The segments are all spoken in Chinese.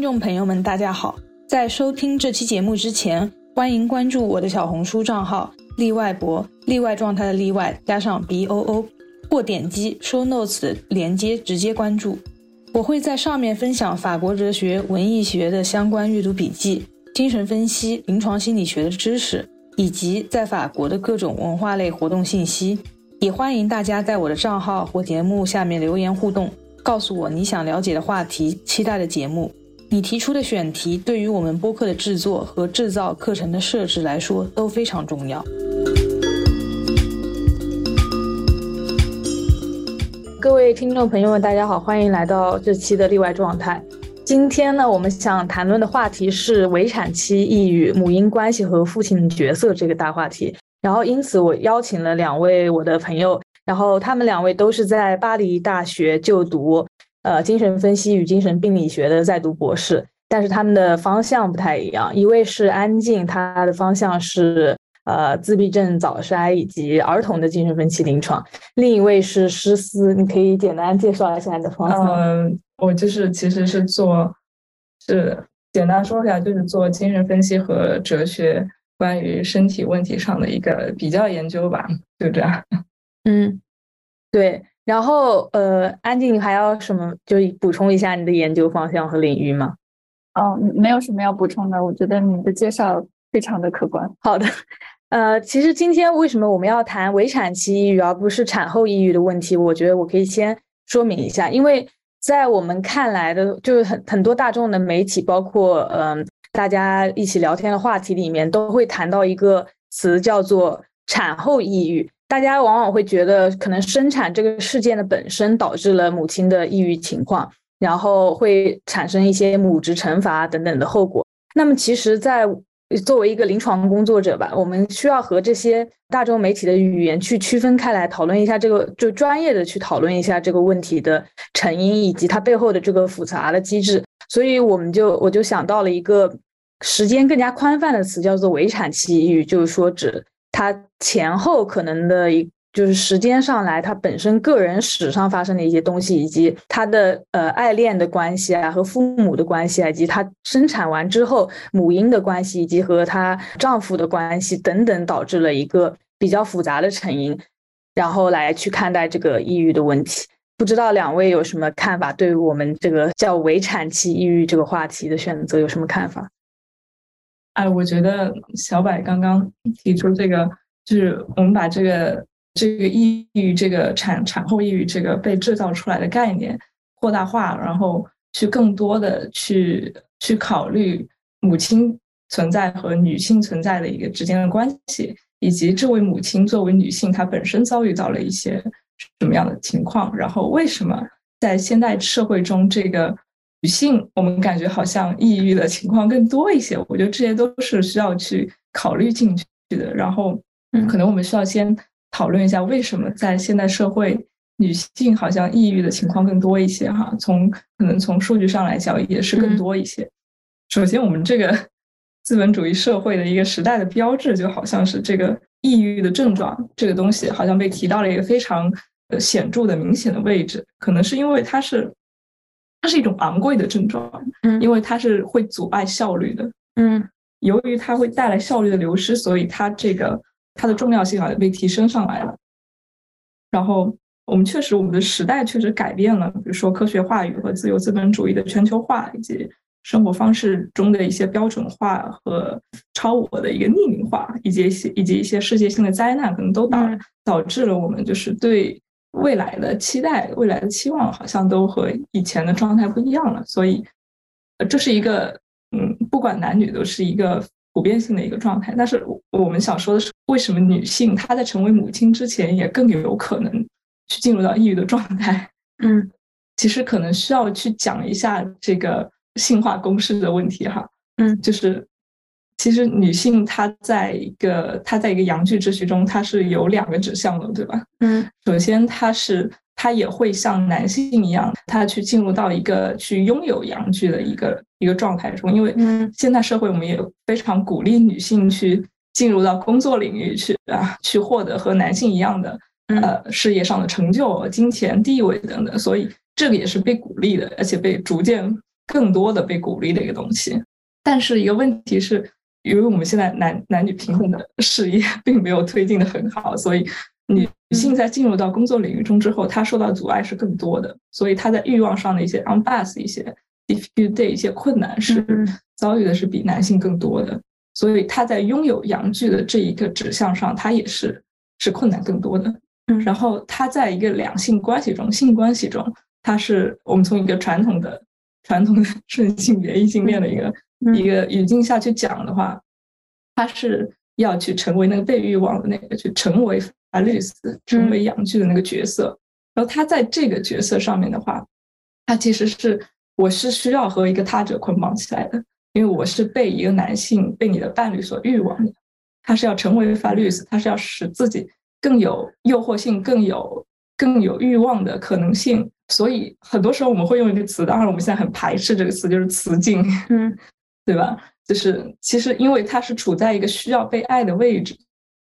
听众朋友们，大家好！在收听这期节目之前，欢迎关注我的小红书账号“例外博”，例外状态的例外加上 B O O，或点击 Show Notes 连接直接关注。我会在上面分享法国哲学、文艺学的相关阅读笔记、精神分析、临床心理学的知识，以及在法国的各种文化类活动信息。也欢迎大家在我的账号或节目下面留言互动，告诉我你想了解的话题、期待的节目。你提出的选题对于我们播客的制作和制造课程的设置来说都非常重要。各位听众朋友们，大家好，欢迎来到这期的例外状态。今天呢，我们想谈论的话题是围产期抑郁、母婴关系和父亲角色这个大话题。然后，因此我邀请了两位我的朋友，然后他们两位都是在巴黎大学就读，呃，精神分析与精神病理学的在读博士，但是他们的方向不太一样。一位是安静，他的方向是呃自闭症早筛以及儿童的精神分析临床；另一位是诗思，你可以简单介绍一下你的方向。嗯，我就是其实是做，是简单说一下，就是做精神分析和哲学。关于身体问题上的一个比较研究吧，就这样。嗯，对。然后呃，安静，你还要什么？就补充一下你的研究方向和领域吗？哦，没有什么要补充的。我觉得你的介绍非常的客观。好的。呃，其实今天为什么我们要谈围产期抑郁而不是产后抑郁的问题？我觉得我可以先说明一下，因为在我们看来的，就是很很多大众的媒体，包括嗯。大家一起聊天的话题里面都会谈到一个词，叫做产后抑郁。大家往往会觉得，可能生产这个事件的本身导致了母亲的抑郁情况，然后会产生一些母职惩罚等等的后果。那么，其实，在作为一个临床工作者吧，我们需要和这些大众媒体的语言去区分开来，讨论一下这个，就专业的去讨论一下这个问题的成因以及它背后的这个复杂的机制。所以我们就我就想到了一个时间更加宽泛的词，叫做围产期抑郁，就是说指他前后可能的一就是时间上来，他本身个人史上发生的一些东西，以及他的呃爱恋的关系啊，和父母的关系啊，以及他生产完之后母婴的关系，以及和她丈夫的关系等等，导致了一个比较复杂的成因，然后来去看待这个抑郁的问题。不知道两位有什么看法？对于我们这个叫围产期抑郁这个话题的选择有什么看法？哎，我觉得小柏刚刚提出这个，就是我们把这个这个抑郁、这个产产后抑郁这个被制造出来的概念扩大化，然后去更多的去去考虑母亲存在和女性存在的一个之间的关系，以及这位母亲作为女性，她本身遭遇到了一些。什么样的情况？然后为什么在现代社会中，这个女性我们感觉好像抑郁的情况更多一些？我觉得这些都是需要去考虑进去的。然后，可能我们需要先讨论一下，为什么在现代社会，女性好像抑郁的情况更多一些？哈，从可能从数据上来讲，也是更多一些。首先，我们这个 资本主义社会的一个时代的标志，就好像是这个抑郁的症状这个东西，好像被提到了一个非常。呃，显著的、明显的位置，可能是因为它是，它是一种昂贵的症状，嗯，因为它是会阻碍效率的，嗯，由于它会带来效率的流失，所以它这个它的重要性啊被提升上来了。然后我们确实，我们的时代确实改变了，比如说科学话语和自由资本主义的全球化，以及生活方式中的一些标准化和超我的一个匿名化，以及一些以及一些世界性的灾难，可能都导导致了我们就是对。未来的期待，未来的期望，好像都和以前的状态不一样了。所以，呃，这是一个，嗯，不管男女都是一个普遍性的一个状态。但是，我们想说的是，为什么女性她在成为母亲之前，也更有可能去进入到抑郁的状态？嗯，其实可能需要去讲一下这个性化公式的问题哈。嗯，就是。其实女性她在一个她在一个阳具秩序中，她是有两个指向的，对吧？嗯，首先她是她也会像男性一样，她去进入到一个去拥有阳具的一个一个状态中，因为现在社会我们也非常鼓励女性去进入到工作领域去啊，去获得和男性一样的呃事业上的成就、金钱、地位等等，所以这个也是被鼓励的，而且被逐渐更多的被鼓励的一个东西。但是一个问题是，因为我们现在男男女平等的事业 并没有推进的很好，所以女性在进入到工作领域中之后，她受到阻碍是更多的，所以她在欲望上的一些 on bus 一些 difficult 一些困难是遭遇的是比男性更多的，所以她在拥有阳具的这一个指向上，她也是是困难更多的。然后她在一个两性关系中，性关系中，她是我们从一个传统的传统的顺性别异性恋的一个。一个语境下去讲的话，他是要去成为那个被欲望的那个，去成为法律斯，成为阳具的那个角色。然后他在这个角色上面的话，他其实是我是需要和一个他者捆绑起来的，因为我是被一个男性被你的伴侣所欲望的。他是要成为法律斯，他是要使自己更有诱惑性、更有更有欲望的可能性。所以很多时候我们会用一个词，当然我们现在很排斥这个词，就是雌竞。嗯。对吧？就是其实，因为他是处在一个需要被爱的位置，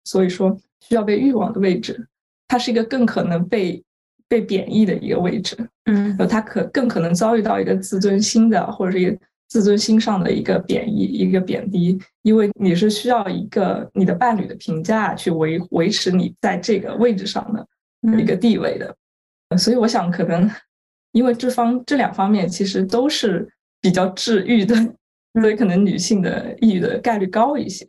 所以说需要被欲望的位置，他是一个更可能被被贬义的一个位置。嗯，然后他可更可能遭遇到一个自尊心的，或者是一个自尊心上的一个贬义、一个贬低，因为你是需要一个你的伴侣的评价去维维持你在这个位置上的一个地位的。所以我想，可能因为这方这两方面其实都是比较治愈的。所以可能女性的抑郁的概率高一些，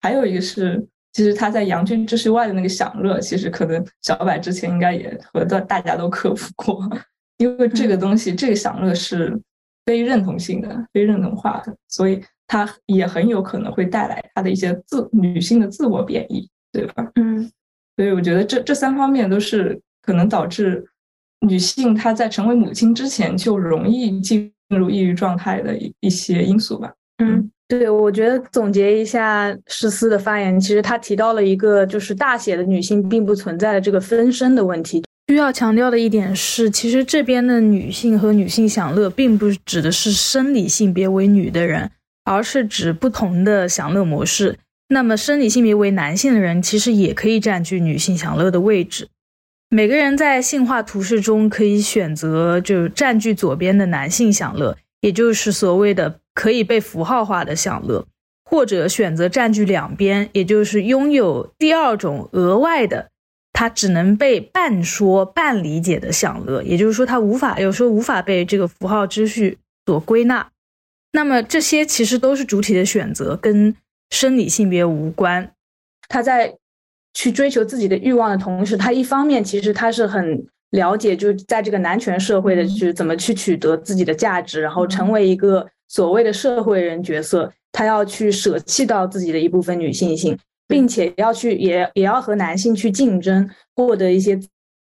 还有一个是，其实她在阳具秩序外的那个享乐，其实可能小白之前应该也和大大家都克服过，因为这个东西，这个享乐是非认同性的、非认同化的，所以它也很有可能会带来她的一些自女性的自我贬义，对吧？嗯，所以我觉得这这三方面都是可能导致女性她在成为母亲之前就容易进。进入抑郁状态的一一些因素吧。嗯，对，我觉得总结一下诗思的发言，其实他提到了一个就是大写的女性并不存在的这个分身的问题。需要强调的一点是，其实这边的女性和女性享乐，并不指的是生理性别为女的人，而是指不同的享乐模式。那么生理性别为男性的人，其实也可以占据女性享乐的位置。每个人在性化图示中可以选择，就占据左边的男性享乐，也就是所谓的可以被符号化的享乐，或者选择占据两边，也就是拥有第二种额外的，它只能被半说半理解的享乐，也就是说，它无法有时候无法被这个符号秩序所归纳。那么这些其实都是主体的选择，跟生理性别无关。他在。去追求自己的欲望的同时，他一方面其实他是很了解，就是在这个男权社会的，就是怎么去取得自己的价值，然后成为一个所谓的社会人角色。他要去舍弃到自己的一部分女性性，并且要去也也要和男性去竞争，获得一些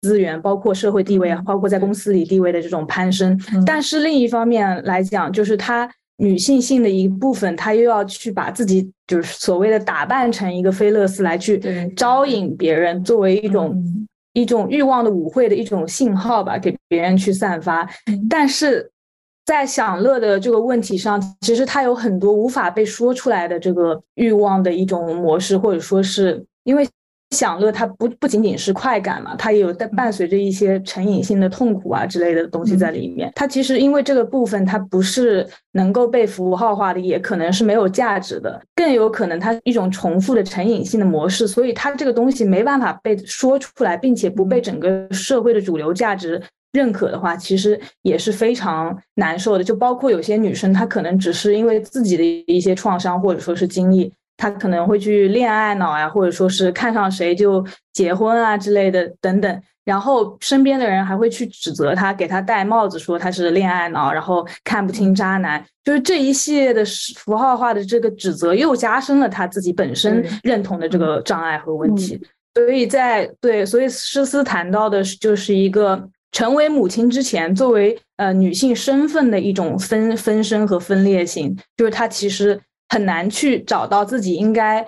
资源，包括社会地位，包括在公司里地位的这种攀升。但是另一方面来讲，就是他。女性性的一部分，她又要去把自己就是所谓的打扮成一个菲勒斯来去招引别人，作为一种一种欲望的舞会的一种信号吧，给别人去散发。但是在享乐的这个问题上，其实它有很多无法被说出来的这个欲望的一种模式，或者说是因为。享乐它不不仅仅是快感嘛，它也有伴伴随着一些成瘾性的痛苦啊之类的东西在里面。它其实因为这个部分它不是能够被符号化的，也可能是没有价值的，更有可能它一种重复的成瘾性的模式，所以它这个东西没办法被说出来，并且不被整个社会的主流价值认可的话，其实也是非常难受的。就包括有些女生，她可能只是因为自己的一些创伤或者说是经历。他可能会去恋爱脑呀，或者说是看上谁就结婚啊之类的等等，然后身边的人还会去指责他，给他戴帽子说他是恋爱脑，然后看不清渣男，就是这一系列的符号化的这个指责，又加深了他自己本身认同的这个障碍和问题。所以在对，所以诗思谈到的就是一个成为母亲之前，作为呃女性身份的一种分分身和分裂性，就是她其实。很难去找到自己应该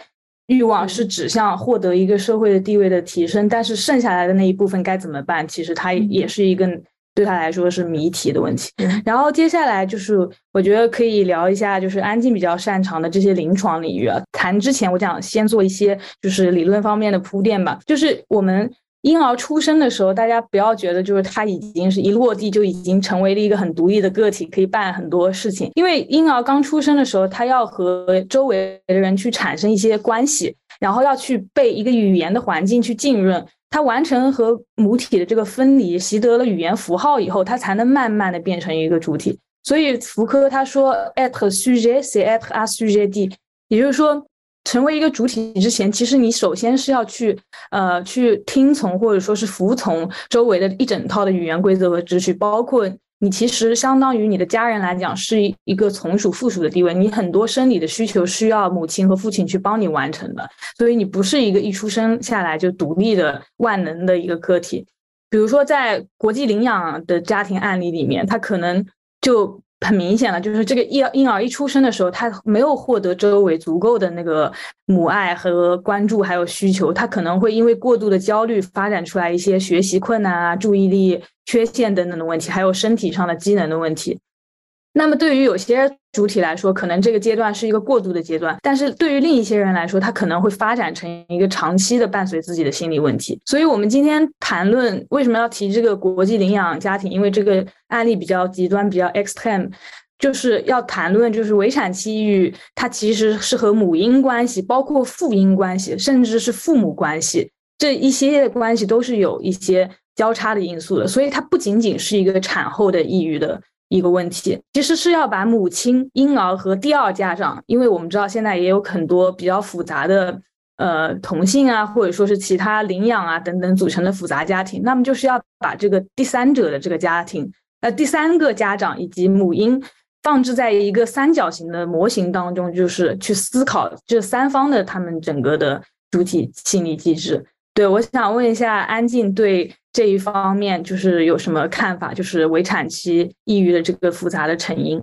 欲望是指向获得一个社会的地位的提升，但是剩下来的那一部分该怎么办？其实它也是一个对他来说是谜题的问题。然后接下来就是我觉得可以聊一下，就是安静比较擅长的这些临床领域啊。谈之前，我想先做一些就是理论方面的铺垫吧。就是我们婴儿出生的时候，大家不要觉得就是他已经是一落地就已经成为了一个很独立的个体，可以办很多事情。因为婴儿刚出生的时候，他要和周围的人去产生一些关系，然后要去被一个语言的环境去浸润。他完成和母体的这个分离，习得了语言符号以后，他才能慢慢的变成一个主体。所以福柯他说，at sujet c'est être assujetti，也就是说。成为一个主体之前，其实你首先是要去，呃，去听从或者说是服从周围的一整套的语言规则和秩序，包括你其实相当于你的家人来讲是一个从属附属的地位，你很多生理的需求需要母亲和父亲去帮你完成的，所以你不是一个一出生下来就独立的万能的一个个体。比如说在国际领养的家庭案例里面，他可能就。很明显了，就是这个婴婴儿一出生的时候，他没有获得周围足够的那个母爱和关注，还有需求，他可能会因为过度的焦虑，发展出来一些学习困难啊、注意力缺陷等等的问题，还有身体上的机能的问题。那么对于有些主体来说，可能这个阶段是一个过渡的阶段，但是对于另一些人来说，他可能会发展成一个长期的伴随自己的心理问题。所以，我们今天谈论为什么要提这个国际领养家庭，因为这个案例比较极端，比较 extreme，就是要谈论就是围产期抑郁，它其实是和母婴关系，包括父婴关系，甚至是父母关系这一系列关系都是有一些交叉的因素的。所以，它不仅仅是一个产后的抑郁的。一个问题，其实是要把母亲、婴儿和第二家长，因为我们知道现在也有很多比较复杂的，呃，同性啊，或者说是其他领养啊等等组成的复杂家庭，那么就是要把这个第三者的这个家庭，呃，第三个家长以及母婴放置在一个三角形的模型当中，就是去思考这三方的他们整个的主体心理机制。对，我想问一下安静对。这一方面就是有什么看法？就是围产期抑郁的这个复杂的成因。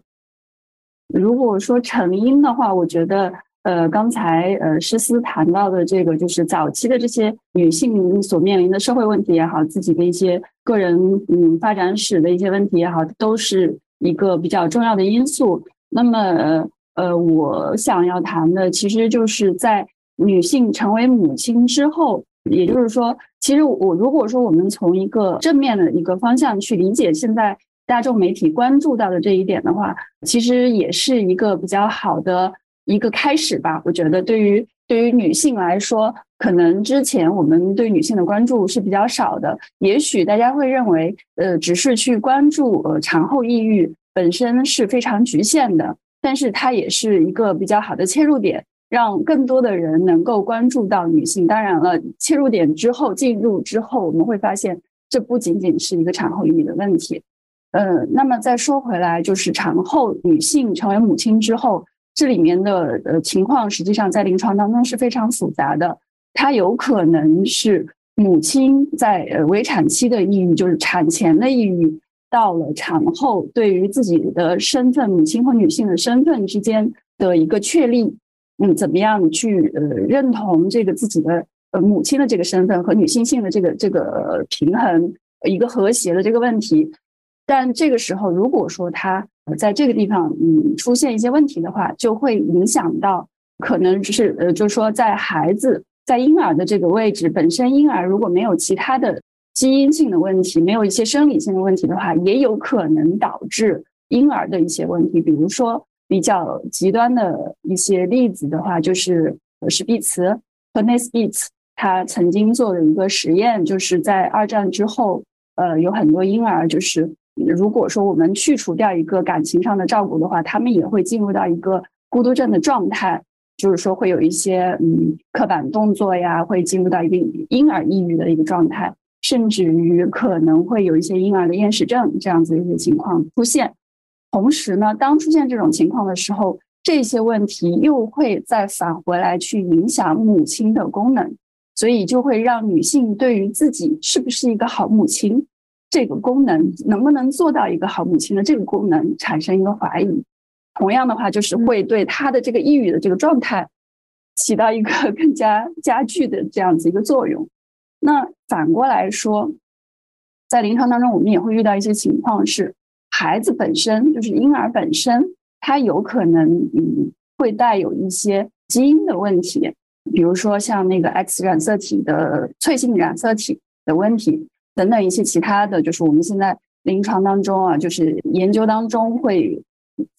如果说成因的话，我觉得，呃，刚才呃诗思谈到的这个，就是早期的这些女性所面临的社会问题也好，自己的一些个人嗯发展史的一些问题也好，都是一个比较重要的因素。那么，呃，我想要谈的，其实就是在女性成为母亲之后。也就是说，其实我如果说我们从一个正面的一个方向去理解现在大众媒体关注到的这一点的话，其实也是一个比较好的一个开始吧。我觉得对于对于女性来说，可能之前我们对女性的关注是比较少的，也许大家会认为，呃，只是去关注呃产后抑郁本身是非常局限的，但是它也是一个比较好的切入点。让更多的人能够关注到女性。当然了，切入点之后进入之后，我们会发现这不仅仅是一个产后抑郁的问题。呃，那么再说回来，就是产后女性成为母亲之后，这里面的呃情况，实际上在临床当中是非常复杂的。它有可能是母亲在呃围产期的抑郁，就是产前的抑郁，到了产后，对于自己的身份，母亲和女性的身份之间的一个确立。嗯，怎么样去呃认同这个自己的呃母亲的这个身份和女性性的这个这个平衡一个和谐的这个问题？但这个时候，如果说他在这个地方嗯出现一些问题的话，就会影响到可能是呃就是说在孩子在婴儿的这个位置本身，婴儿如果没有其他的基因性的问题，没有一些生理性的问题的话，也有可能导致婴儿的一些问题，比如说。比较极端的一些例子的话，就是史毕茨和内斯毕茨他曾经做的一个实验，就是在二战之后，呃，有很多婴儿，就是如果说我们去除掉一个感情上的照顾的话，他们也会进入到一个孤独症的状态，就是说会有一些嗯刻板动作呀，会进入到一个婴儿抑郁的一个状态，甚至于可能会有一些婴儿的厌食症这样子一些情况出现。同时呢，当出现这种情况的时候，这些问题又会再返回来去影响母亲的功能，所以就会让女性对于自己是不是一个好母亲，这个功能能不能做到一个好母亲的这个功能产生一个怀疑。同样的话，就是会对她的这个抑郁的这个状态起到一个 更加加剧的这样子一个作用。那反过来说，在临床当中，我们也会遇到一些情况是。孩子本身就是婴儿本身，他有可能嗯会带有一些基因的问题，比如说像那个 X 染色体的脆性染色体，的问题等等一些其他的就是我们现在临床当中啊，就是研究当中会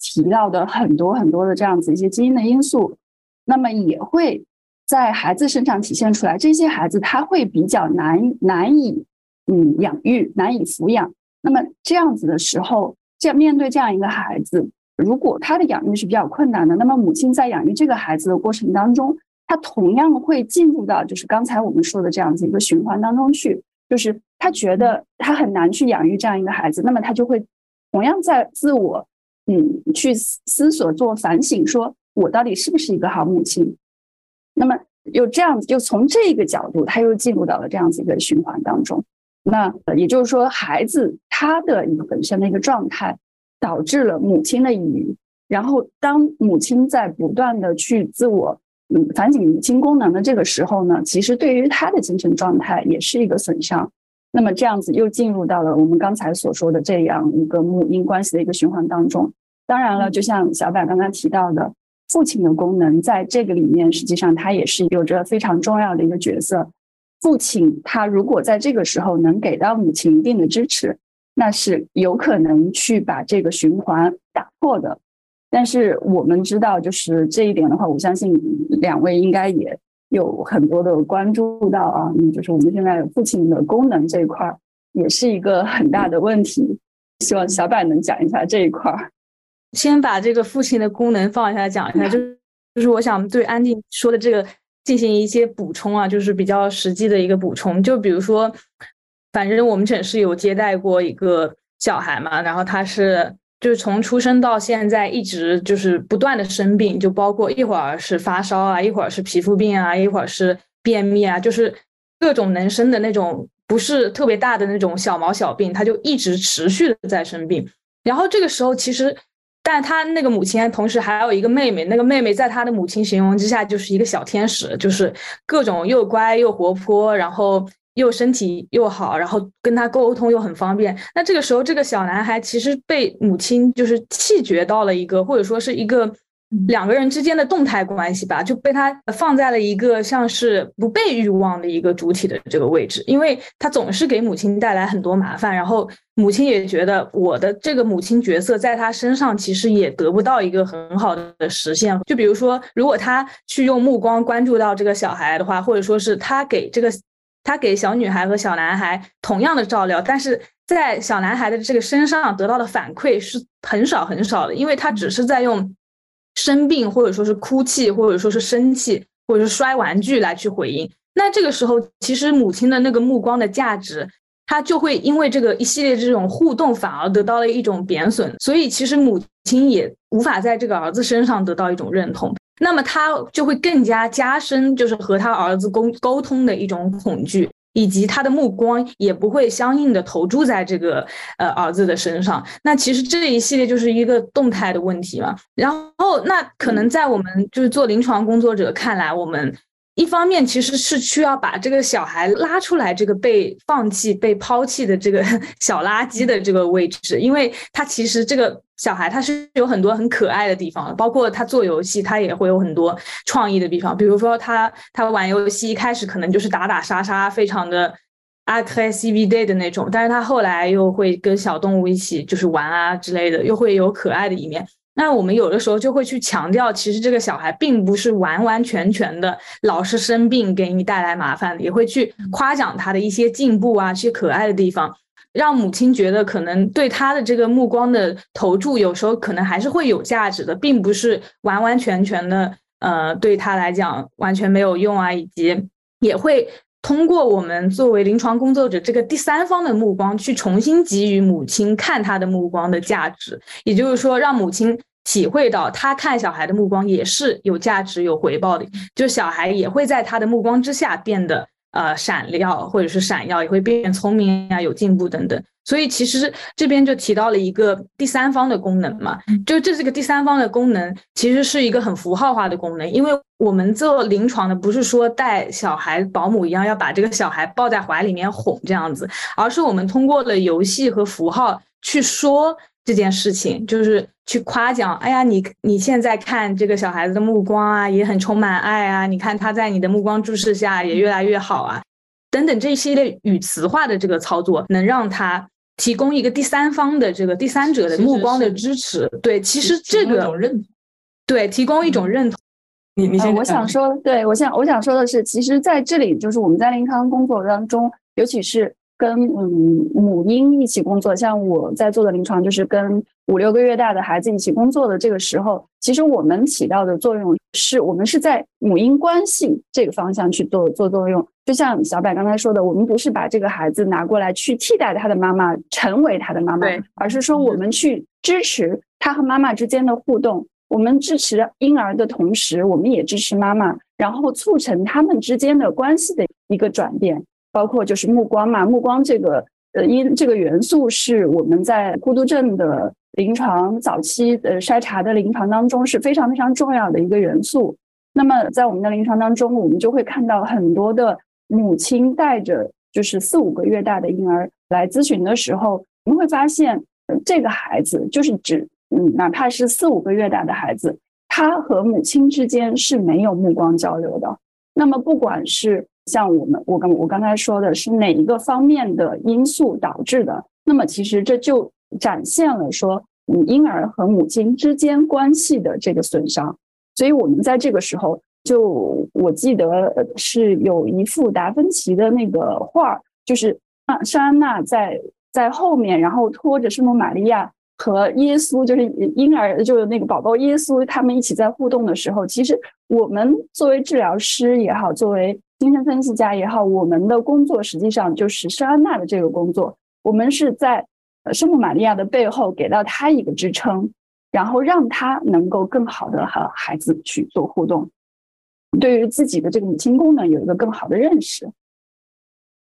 提到的很多很多的这样子一些基因的因素，那么也会在孩子身上体现出来。这些孩子他会比较难难以嗯养育，难以抚养。那么这样子的时候，这样面对这样一个孩子，如果他的养育是比较困难的，那么母亲在养育这个孩子的过程当中，他同样会进入到就是刚才我们说的这样子一个循环当中去，就是他觉得他很难去养育这样一个孩子，那么他就会同样在自我嗯去思索做反省，说我到底是不是一个好母亲？那么又这样子，就从这个角度，他又进入到了这样子一个循环当中。那也就是说，孩子他的一个本身的一个状态，导致了母亲的抑郁。然后，当母亲在不断的去自我嗯反省母亲功能的这个时候呢，其实对于他的精神状态也是一个损伤。那么这样子又进入到了我们刚才所说的这样一个母婴关系的一个循环当中。当然了，就像小柏刚刚提到的，父亲的功能在这个里面，实际上他也是有着非常重要的一个角色。父亲他如果在这个时候能给到母亲一定的支持，那是有可能去把这个循环打破的。但是我们知道，就是这一点的话，我相信两位应该也有很多的关注到啊，就是我们现在父亲的功能这一块儿也是一个很大的问题。希望小柏能讲一下这一块儿。先把这个父亲的功能放下讲一下，就就是我想对安静说的这个。进行一些补充啊，就是比较实际的一个补充。就比如说，反正我们诊室有接待过一个小孩嘛，然后他是就是从出生到现在一直就是不断的生病，就包括一会儿是发烧啊，一会儿是皮肤病啊，一会儿是便秘啊，就是各种能生的那种不是特别大的那种小毛小病，他就一直持续的在生病。然后这个时候其实。但他那个母亲同时还有一个妹妹，那个妹妹在他的母亲形容之下就是一个小天使，就是各种又乖又活泼，然后又身体又好，然后跟他沟通又很方便。那这个时候，这个小男孩其实被母亲就是气绝到了一个，或者说是一个。两个人之间的动态关系吧，就被他放在了一个像是不被欲望的一个主体的这个位置，因为他总是给母亲带来很多麻烦，然后母亲也觉得我的这个母亲角色在他身上其实也得不到一个很好的实现。就比如说，如果他去用目光关注到这个小孩的话，或者说是他给这个他给小女孩和小男孩同样的照料，但是在小男孩的这个身上得到的反馈是很少很少的，因为他只是在用。生病，或者说是哭泣，或者说是生气，或者是摔玩具来去回应。那这个时候，其实母亲的那个目光的价值，她就会因为这个一系列这种互动，反而得到了一种贬损。所以，其实母亲也无法在这个儿子身上得到一种认同。那么，他就会更加加深，就是和他儿子沟沟通的一种恐惧。以及他的目光也不会相应的投注在这个呃儿子的身上，那其实这一系列就是一个动态的问题嘛。然后那可能在我们就是做临床工作者看来，我们。一方面其实是需要把这个小孩拉出来，这个被放弃、被抛弃的这个 小垃圾的这个位置，因为他其实这个小孩他是有很多很可爱的地方，包括他做游戏，他也会有很多创意的地方。比如说他他玩游戏一开始可能就是打打杀杀，非常的 a g r e s s i v day 的那种，但是他后来又会跟小动物一起就是玩啊之类的，又会有可爱的一面。那我们有的时候就会去强调，其实这个小孩并不是完完全全的老是生病给你带来麻烦的，也会去夸奖他的一些进步啊，一些可爱的地方，让母亲觉得可能对他的这个目光的投注，有时候可能还是会有价值的，并不是完完全全的，呃，对他来讲完全没有用啊，以及也会通过我们作为临床工作者这个第三方的目光，去重新给予母亲看他的目光的价值，也就是说让母亲。体会到他看小孩的目光也是有价值、有回报的，就小孩也会在他的目光之下变得呃闪亮，或者是闪耀，也会变聪明啊、有进步等等。所以其实这边就提到了一个第三方的功能嘛，就这是个第三方的功能，其实是一个很符号化的功能，因为我们做临床的不是说带小孩保姆一样要把这个小孩抱在怀里面哄这样子，而是我们通过了游戏和符号去说。这件事情就是去夸奖，哎呀，你你现在看这个小孩子的目光啊，也很充满爱啊。你看他在你的目光注视下也越来越好啊。等等这一系列语词化的这个操作，能让他提供一个第三方的这个第三者的目光的支持。对，其实这个认，对，提供一种认同。你你先，我想说，对我想我想说的是，其实在这里就是我们在临康工作当中，尤其是。跟嗯母婴一起工作，像我在做的临床，就是跟五六个月大的孩子一起工作的这个时候，其实我们起到的作用是我们是在母婴关系这个方向去做做作用。就像小柏刚才说的，我们不是把这个孩子拿过来去替代他的妈妈，成为他的妈妈，而是说我们去支持他和妈妈之间的互动。我们支持婴儿的同时，我们也支持妈妈，然后促成他们之间的关系的一个转变。包括就是目光嘛，目光这个呃因这个元素是我们在孤独症的临床早期呃筛查的临床当中是非常非常重要的一个元素。那么在我们的临床当中，我们就会看到很多的母亲带着就是四五个月大的婴儿来咨询的时候，我们会发现这个孩子就是指嗯哪怕是四五个月大的孩子，他和母亲之间是没有目光交流的。那么不管是像我们，我刚我刚才说的是哪一个方面的因素导致的？那么其实这就展现了说，嗯，婴儿和母亲之间关系的这个损伤。所以我们在这个时候，就我记得是有一幅达芬奇的那个画，就是啊，圣安娜在在后面，然后拖着圣母玛利亚和耶稣，就是婴儿，就是那个宝宝耶稣，他们一起在互动的时候，其实我们作为治疗师也好，作为精神分析家也好，我们的工作实际上就是圣安娜的这个工作。我们是在圣母玛利亚的背后给到她一个支撑，然后让她能够更好的和孩子去做互动，对于自己的这个母亲功能有一个更好的认识。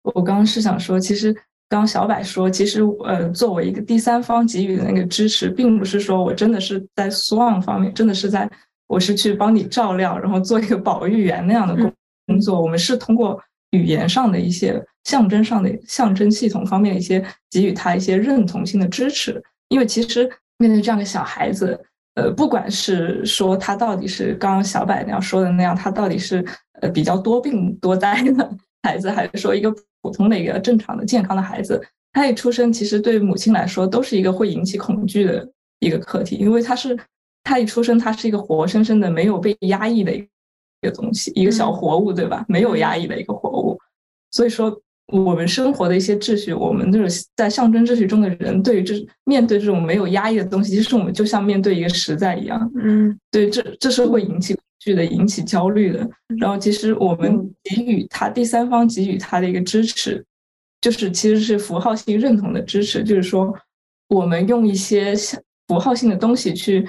我刚刚是想说，其实刚小柏说，其实呃，作为一个第三方给予的那个支持，并不是说我真的是在 Swan 方面，真的是在我是去帮你照料，然后做一个保育员那样的工。工作，我们是通过语言上的一些象征上的象征系统方面的一些给予他一些认同性的支持，因为其实面对这样的小孩子，呃，不管是说他到底是刚刚小柏那样说的那样，他到底是呃比较多病多灾的 孩子，还是说一个普通的一个正常的健康的孩子，他一出生其实对母亲来说都是一个会引起恐惧的一个课题，因为他是他一出生他是一个活生生的没有被压抑的。一个东西，一个小活物，对吧？没有压抑的一个活物，所以说我们生活的一些秩序，我们就是在象征秩序中的人，对于这面对这种没有压抑的东西，其实我们就像面对一个实在一样。嗯，对，这这是会引起恐惧的，引起焦虑的。然后，其实我们给予他第三方给予他的一个支持，就是其实是符号性认同的支持，就是说我们用一些符号性的东西去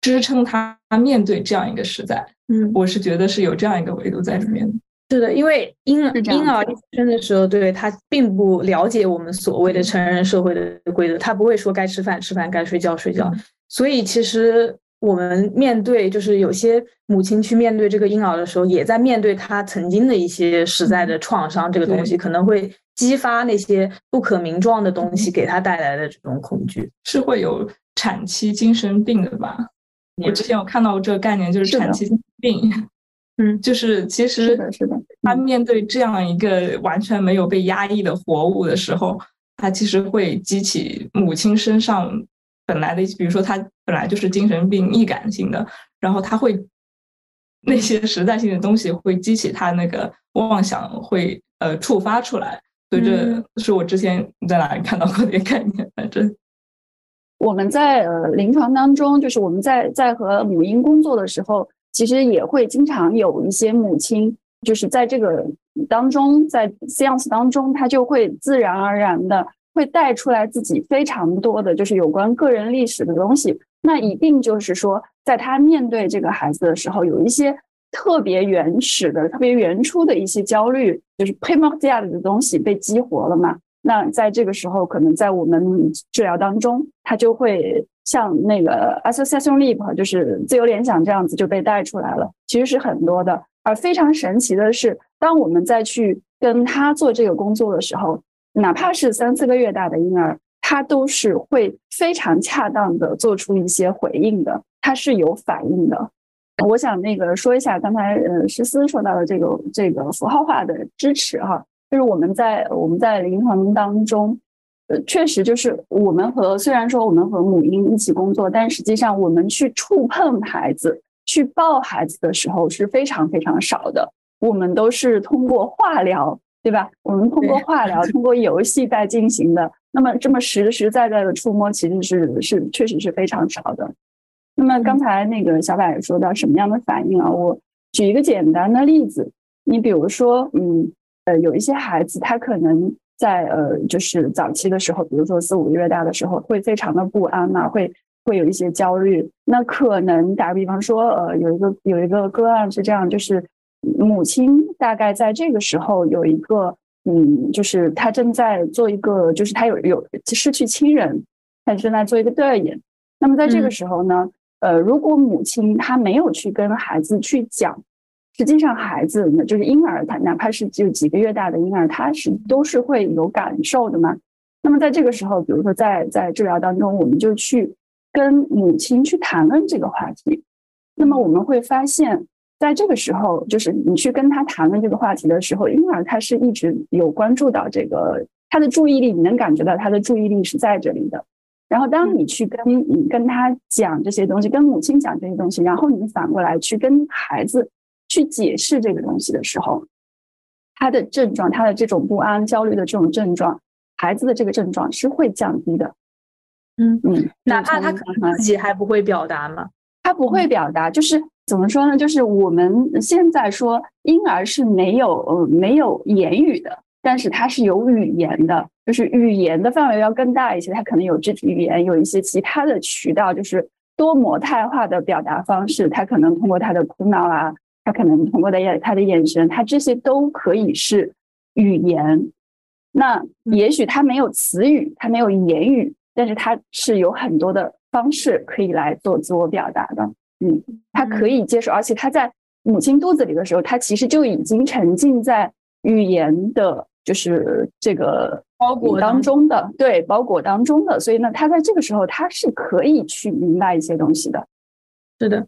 支撑他面对这样一个实在。嗯，我是觉得是有这样一个维度在里面。是的，因为婴婴儿出生的时候，对他并不了解我们所谓的成人社会的规则，他不会说该吃饭吃饭，该睡觉睡觉。所以其实我们面对，就是有些母亲去面对这个婴儿的时候，也在面对他曾经的一些实在的创伤，这个东西可能会激发那些不可名状的东西给他带来的这种恐惧，是会有产期精神病的吧？我之前有看到这个概念，就是产期病，嗯，就是其实是的，是的，他面对这样一个完全没有被压抑的活物的时候，他其实会激起母亲身上本来的，比如说他本来就是精神病易感性的，然后他会那些实在性的东西会激起他那个妄想，会呃触发出来，所以这是我之前在哪里看到过的一个概念，反正。我们在呃临床当中，就是我们在在和母婴工作的时候，其实也会经常有一些母亲，就是在这个当中，在 seance 当中，她就会自然而然的会带出来自己非常多的就是有关个人历史的东西。那一定就是说，在她面对这个孩子的时候，有一些特别原始的、特别原初的一些焦虑，就是 primordial 的东西被激活了嘛。那在这个时候，可能在我们治疗当中，它就会像那个 association leap，就是自由联想这样子就被带出来了。其实是很多的，而非常神奇的是，当我们再去跟他做这个工作的时候，哪怕是三四个月大的婴儿，他都是会非常恰当的做出一些回应的，他是有反应的。我想那个说一下刚才呃诗思说到的这个这个符号化的支持哈。就是我们在我们在临床当中，呃，确实就是我们和虽然说我们和母婴一起工作，但实际上我们去触碰孩子、去抱孩子的时候是非常非常少的。我们都是通过化疗，对吧？我们通过化疗、通过游戏在进行的。那么这么实实在在的触摸，其实是是确实是非常少的。那么刚才那个小柏说到什么样的反应啊？我举一个简单的例子，你比如说，嗯，呃，有一些孩子他可能在呃，就是早期的时候，比如说四五个月大的时候，会非常的不安呐，会会有一些焦虑。那可能打个比方说，呃，有一个有一个个案是这样，就是母亲大概在这个时候有一个。嗯，就是她正在做一个，就是她有有失去亲人，他正在做一个调研。那么在这个时候呢，呃，如果母亲她没有去跟孩子去讲，实际上孩子呢，就是婴儿，他哪怕是只有几个月大的婴儿，他是都是会有感受的嘛。那么在这个时候，比如说在在治疗当中，我们就去跟母亲去谈论这个话题，那么我们会发现。在这个时候，就是你去跟他谈论这个话题的时候，婴儿他是一直有关注到这个，他的注意力你能感觉到他的注意力是在这里的。然后当你去跟你跟他讲这些东西，跟母亲讲这些东西，然后你反过来去跟孩子去解释这个东西的时候，他的症状，他的这种不安、焦虑的这种症状，孩子的这个症状是会降低的。嗯嗯，哪怕他可能自己还不会表达吗？他不会表达，就是。怎么说呢？就是我们现在说婴儿是没有呃没有言语的，但是他是有语言的，就是语言的范围要更大一些。他可能有肢体语言，有一些其他的渠道，就是多模态化的表达方式。他可能通过他的哭闹啊，他可能通过的眼他的眼神，他这些都可以是语言。那也许他没有词语，他没有言语，但是他是有很多的方式可以来做自我表达的。嗯，他可以接受，而且他在母亲肚子里的时候，他其实就已经沉浸在语言的，就是这个包裹当中的，对包裹当中的。所以呢，他在这个时候，他是可以去明白一些东西的。是的，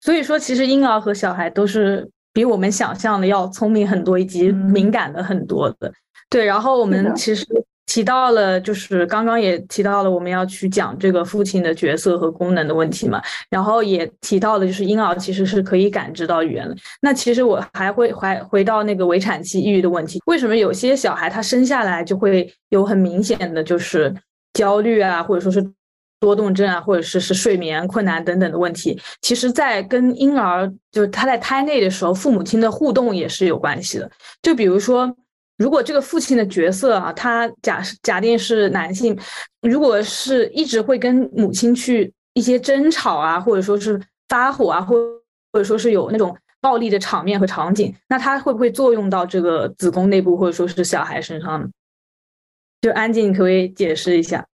所以说，其实婴儿和小孩都是比我们想象的要聪明很多，以及敏感的很多的。对，然后我们其实。提到了，就是刚刚也提到了，我们要去讲这个父亲的角色和功能的问题嘛。然后也提到了，就是婴儿其实是可以感知到语言的。那其实我还会回回到那个围产期抑郁的问题，为什么有些小孩他生下来就会有很明显的就是焦虑啊，或者说是多动症啊，或者是是睡眠困难等等的问题？其实，在跟婴儿就是他在胎内的时候，父母亲的互动也是有关系的。就比如说。如果这个父亲的角色啊，他假假定是男性，如果是一直会跟母亲去一些争吵啊，或者说是发火啊，或或者说是有那种暴力的场面和场景，那他会不会作用到这个子宫内部或者说是小孩身上呢？就安静，你可不可以解释一下？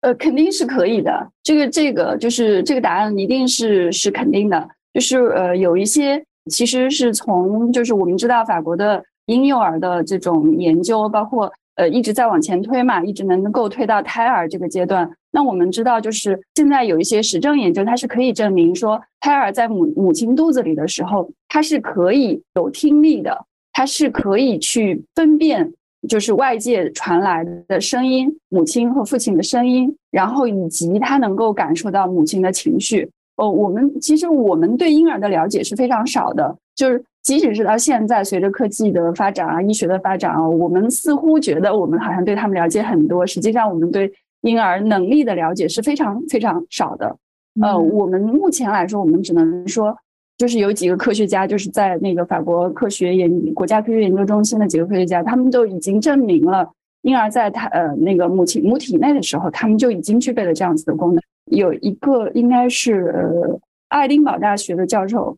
呃，肯定是可以的。这个这个就是这个答案一定是是肯定的。就是呃，有一些其实是从就是我们知道法国的。婴幼儿的这种研究，包括呃一直在往前推嘛，一直能够推到胎儿这个阶段。那我们知道，就是现在有一些实证研究，它是可以证明说，胎儿在母母亲肚子里的时候，它是可以有听力的，它是可以去分辨就是外界传来的声音，母亲和父亲的声音，然后以及他能够感受到母亲的情绪。哦，我们其实我们对婴儿的了解是非常少的，就是。即使是到现在，随着科技的发展啊，医学的发展啊，我们似乎觉得我们好像对他们了解很多，实际上我们对婴儿能力的了解是非常非常少的。呃，我们目前来说，我们只能说，就是有几个科学家，就是在那个法国科学研国家科学研究中心的几个科学家，他们都已经证明了，婴儿在他呃那个母亲母体内的时候，他们就已经具备了这样子的功能。有一个应该是呃爱丁堡大学的教授。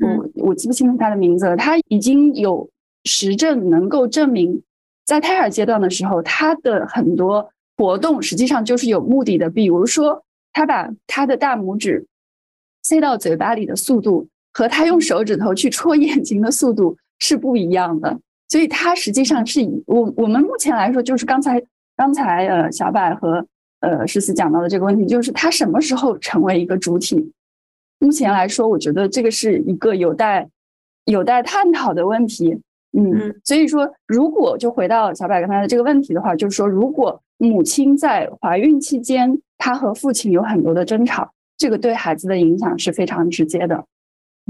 我我记不清楚他的名字了。他已经有实证能够证明，在胎儿阶段的时候，他的很多活动实际上就是有目的的。比如说，他把他的大拇指塞到嘴巴里的速度，和他用手指头去戳眼睛的速度是不一样的。所以，他实际上是以我我们目前来说，就是刚才刚才呃小柏和呃诗思讲到的这个问题，就是他什么时候成为一个主体？目前来说，我觉得这个是一个有待有待探讨的问题。嗯，所以说，如果就回到小柏刚才的这个问题的话，就是说，如果母亲在怀孕期间，她和父亲有很多的争吵，这个对孩子的影响是非常直接的。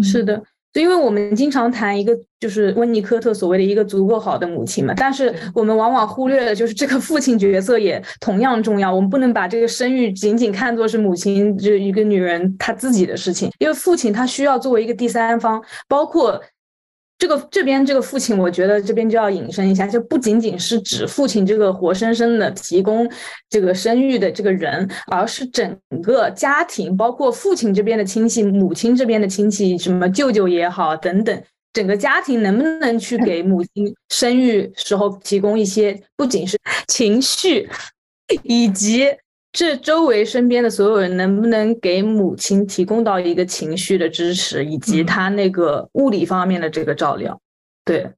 是的。就因为我们经常谈一个就是温尼科特所谓的一个足够好的母亲嘛，但是我们往往忽略了就是这个父亲角色也同样重要。我们不能把这个生育仅仅看作是母亲就一个女人她自己的事情，因为父亲他需要作为一个第三方，包括。这个这边这个父亲，我觉得这边就要引申一下，就不仅仅是指父亲这个活生生的提供这个生育的这个人，而是整个家庭，包括父亲这边的亲戚、母亲这边的亲戚，什么舅舅也好等等，整个家庭能不能去给母亲生育时候提供一些，不仅是情绪，以及。这周围身边的所有人能不能给母亲提供到一个情绪的支持，以及他那个物理方面的这个照料？对，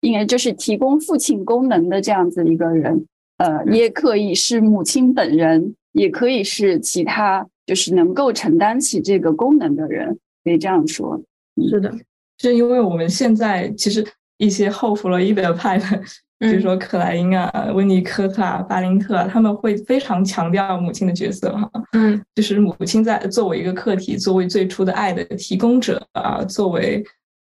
应该就是提供父亲功能的这样子一个人，呃，也可以是母亲本人，也可以是其他，就是能够承担起这个功能的人，可以这样说。是的，是因为我们现在其实一些后弗洛伊德派的。比如说克莱因啊、温尼科特啊、巴林特啊，他们会非常强调母亲的角色哈，嗯，就是母亲在作为一个客体，作为最初的爱的提供者啊，作为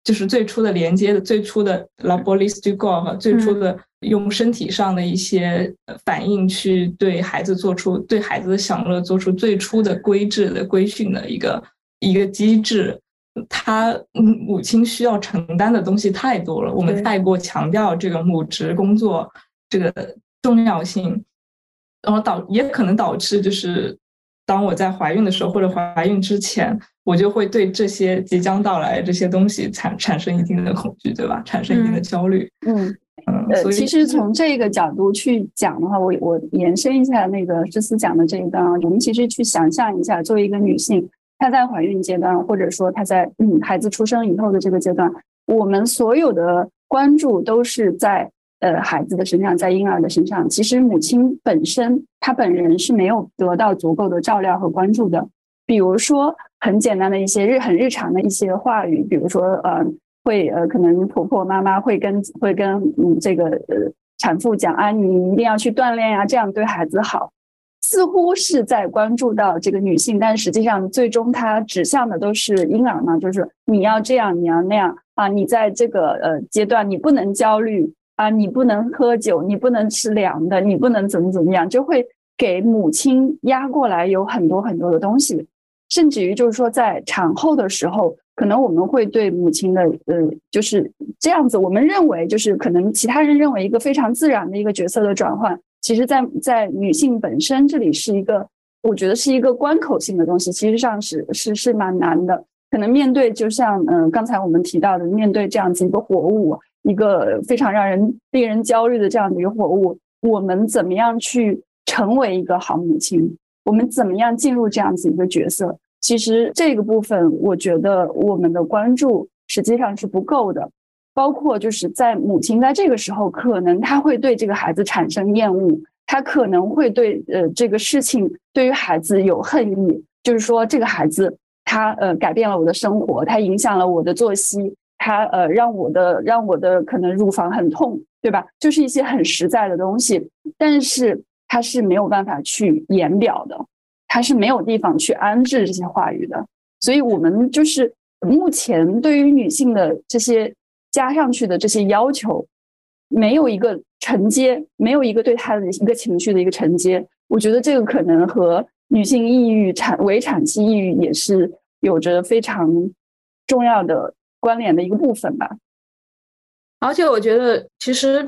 就是最初的连接的、最初的 la b o l i s du g o 哈，最初的用身体上的一些反应去对孩子做出对孩子的享乐做出最初的规制的规训的一个一个机制。他母亲需要承担的东西太多了，我们太过强调这个母职工作这个重要性，然后导也可能导致就是当我在怀孕的时候或者怀孕之前，我就会对这些即将到来这些东西产产生一定的恐惧，对吧？产生一定的焦虑。嗯嗯，呃，其实从这个角度去讲的话，我我延伸一下那个诗思讲的这一段啊，我们其实去想象一下，作为一个女性。她在怀孕阶段，或者说她在嗯孩子出生以后的这个阶段，我们所有的关注都是在呃孩子的身上，在婴儿的身上。其实母亲本身她本人是没有得到足够的照料和关注的。比如说很简单的一些日很日常的一些话语，比如说呃会呃可能婆婆妈妈会跟会跟嗯这个呃产妇讲啊，你一定要去锻炼呀，这样对孩子好。似乎是在关注到这个女性，但实际上最终它指向的都是婴儿嘛，就是你要这样，你要那样啊，你在这个呃阶段你不能焦虑啊，你不能喝酒，你不能吃凉的，你不能怎么怎么样，就会给母亲压过来有很多很多的东西，甚至于就是说在产后的时候，可能我们会对母亲的呃就是这样子，我们认为就是可能其他人认为一个非常自然的一个角色的转换。其实，在在女性本身这里是一个，我觉得是一个关口性的东西，其实上是是是蛮难的。可能面对，就像嗯刚才我们提到的，面对这样子一个活物，一个非常让人令人焦虑的这样的一个活物，我们怎么样去成为一个好母亲？我们怎么样进入这样子一个角色？其实这个部分，我觉得我们的关注实际上是不够的。包括就是在母亲在这个时候，可能她会对这个孩子产生厌恶，她可能会对呃这个事情对于孩子有恨意，就是说这个孩子他呃改变了我的生活，他影响了我的作息，他呃让我的让我的可能乳房很痛，对吧？就是一些很实在的东西，但是他是没有办法去言表的，他是没有地方去安置这些话语的，所以我们就是目前对于女性的这些。加上去的这些要求，没有一个承接，没有一个对他的一个情绪的一个承接。我觉得这个可能和女性抑郁、产围产期抑郁也是有着非常重要的关联的一个部分吧。而且我觉得，其实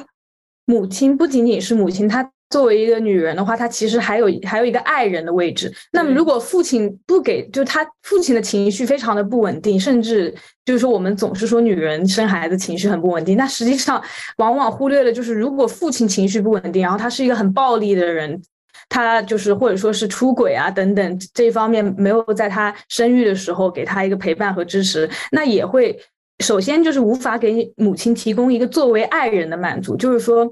母亲不仅仅是母亲，她。作为一个女人的话，她其实还有还有一个爱人的位置。那么，如果父亲不给，就他父亲的情绪非常的不稳定，甚至就是说，我们总是说女人生孩子情绪很不稳定，那实际上往往忽略了，就是如果父亲情绪不稳定，然后他是一个很暴力的人，他就是或者说是出轨啊等等这一方面没有在他生育的时候给他一个陪伴和支持，那也会首先就是无法给母亲提供一个作为爱人的满足，就是说。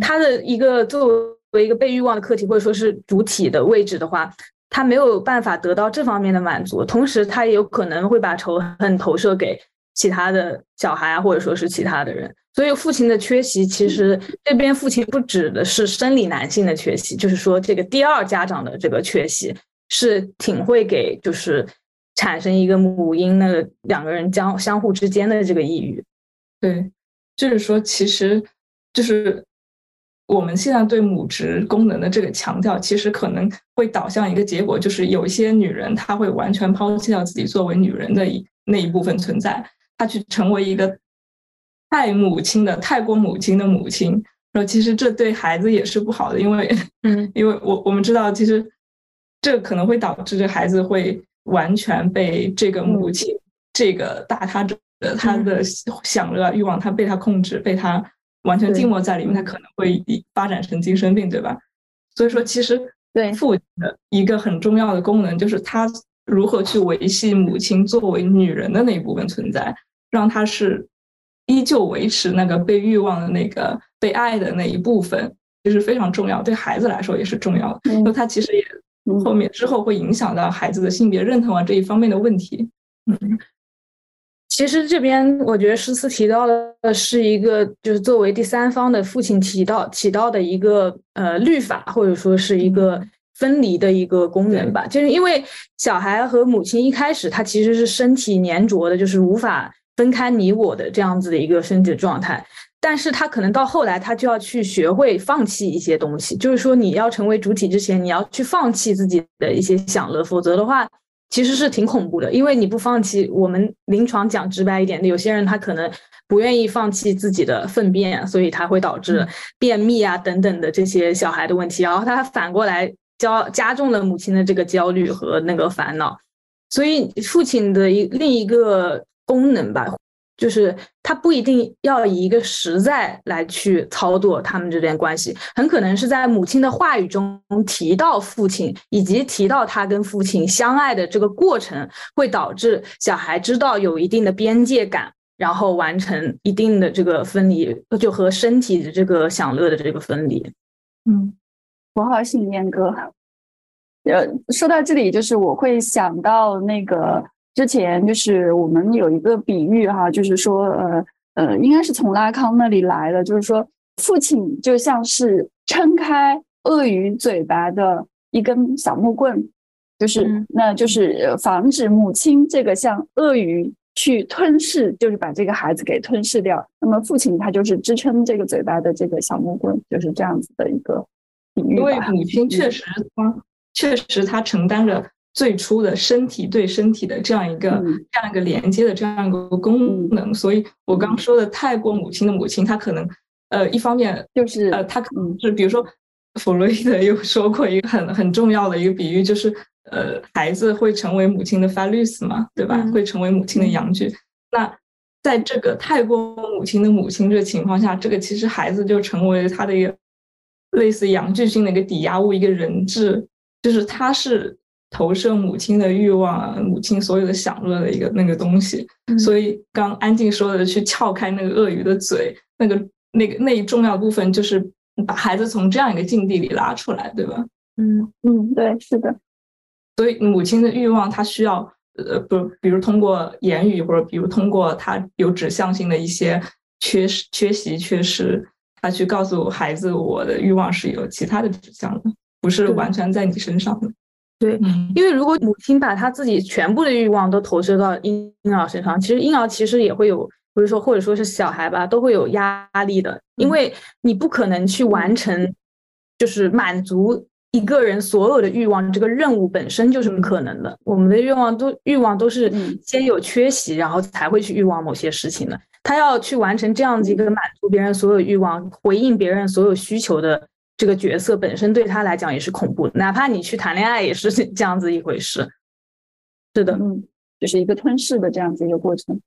他的一个作为一个被欲望的客体或者说是主体的位置的话，他没有办法得到这方面的满足，同时他也有可能会把仇恨投射给其他的小孩啊，或者说是其他的人。所以父亲的缺席，其实这边父亲不指的是生理男性的缺席，就是说这个第二家长的这个缺席是挺会给就是产生一个母婴的两个人相相互之间的这个抑郁。对，就是说其实就是我们现在对母职功能的这个强调，其实可能会导向一个结果，就是有一些女人她会完全抛弃掉自己作为女人的一那一部分存在，她去成为一个。太母亲的太过母亲的母亲，然后其实这对孩子也是不好的，因为，嗯，因为我我们知道，其实这可能会导致这孩子会完全被这个母亲这个大他者的他的享乐欲望，他被他控制，被他完全浸没在里面，他可能会发展成精神病，对吧？所以说，其实对父亲的一个很重要的功能，就是他如何去维系母亲作为女人的那一部分存在，让他是。依旧维持那个被欲望的那个被爱的那一部分，就是非常重要，对孩子来说也是重要的。那他其实也后面之后会影响到孩子的性别认同啊这一方面的问题。嗯，其实这边我觉得诗词提到的是一个，就是作为第三方的父亲提到起到的一个呃律法，或者说是一个分离的一个功能吧。就是因为小孩和母亲一开始他其实是身体粘着的，就是无法。分开你我的这样子的一个身体状态，但是他可能到后来，他就要去学会放弃一些东西。就是说，你要成为主体之前，你要去放弃自己的一些享乐，否则的话，其实是挺恐怖的。因为你不放弃，我们临床讲直白一点，有些人他可能不愿意放弃自己的粪便，所以他会导致便秘啊等等的这些小孩的问题，然后他反过来加加重了母亲的这个焦虑和那个烦恼。所以父亲的一另一个。功能吧，就是他不一定要以一个实在来去操作他们这段关系，很可能是在母亲的话语中提到父亲，以及提到他跟父亲相爱的这个过程，会导致小孩知道有一定的边界感，然后完成一定的这个分离，就和身体的这个享乐的这个分离。嗯，符号性阉割。呃，说到这里，就是我会想到那个。之前就是我们有一个比喻哈，就是说呃呃，应该是从拉康那里来的，就是说父亲就像是撑开鳄鱼嘴巴的一根小木棍，就是那就是防止母亲这个像鳄鱼去吞噬，就是把这个孩子给吞噬掉。那么父亲他就是支撑这个嘴巴的这个小木棍，就是这样子的一个比喻。因为母亲确实他确实她承担着。最初的身体对身体的这样一个这样一个连接的这样一个功能，所以我刚说的太过母亲的母亲，她可能呃一方面就是呃她可能是比如说弗洛伊德又说过一个很很重要的一个比喻，就是呃孩子会成为母亲的 phallus 嘛，对吧？会成为母亲的阳具。那在这个太过母亲的母亲这个情况下，这个其实孩子就成为他的一个类似阳具性的一个抵押物，一个人质，就是他是。投射母亲的欲望，母亲所有的享乐的一个那个东西，所以刚安静说的去撬开那个鳄鱼的嘴，那个那个那一重要部分就是把孩子从这样一个境地里拉出来，对吧？嗯嗯，对，是的。所以母亲的欲望，她需要呃，不，比如通过言语，或者比如通过她有指向性的一些缺失、缺席、缺失，她去告诉孩子，我的欲望是有其他的指向的，不是完全在你身上的。对，因为如果母亲把她自己全部的欲望都投射到婴儿身上，其实婴儿其实也会有，不是说或者说是小孩吧，都会有压力的，因为你不可能去完成，就是满足一个人所有的欲望，这个任务本身就是不可能的。我们的愿望都欲望都是先有缺席，然后才会去欲望某些事情的。他要去完成这样子一个满足别人所有欲望、回应别人所有需求的。这个角色本身对他来讲也是恐怖的，哪怕你去谈恋爱也是这样子一回事。是的，嗯，就是一个吞噬的这样子一个过程。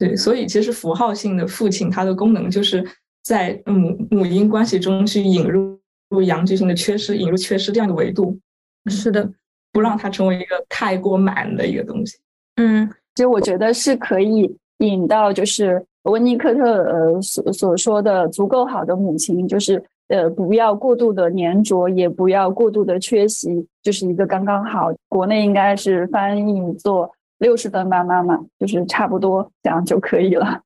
对，所以其实符号性的父亲，它的功能就是在母母婴关系中去引入入阳具性的缺失，引入缺失这样的维度。是的，不让它成为一个太过满的一个东西。嗯，其实我觉得是可以引到，就是温尼科特呃所所说的足够好的母亲，就是。呃，不要过度的粘着，也不要过度的缺席，就是一个刚刚好。国内应该是翻译做六十分吧妈妈，就是差不多这样就可以了。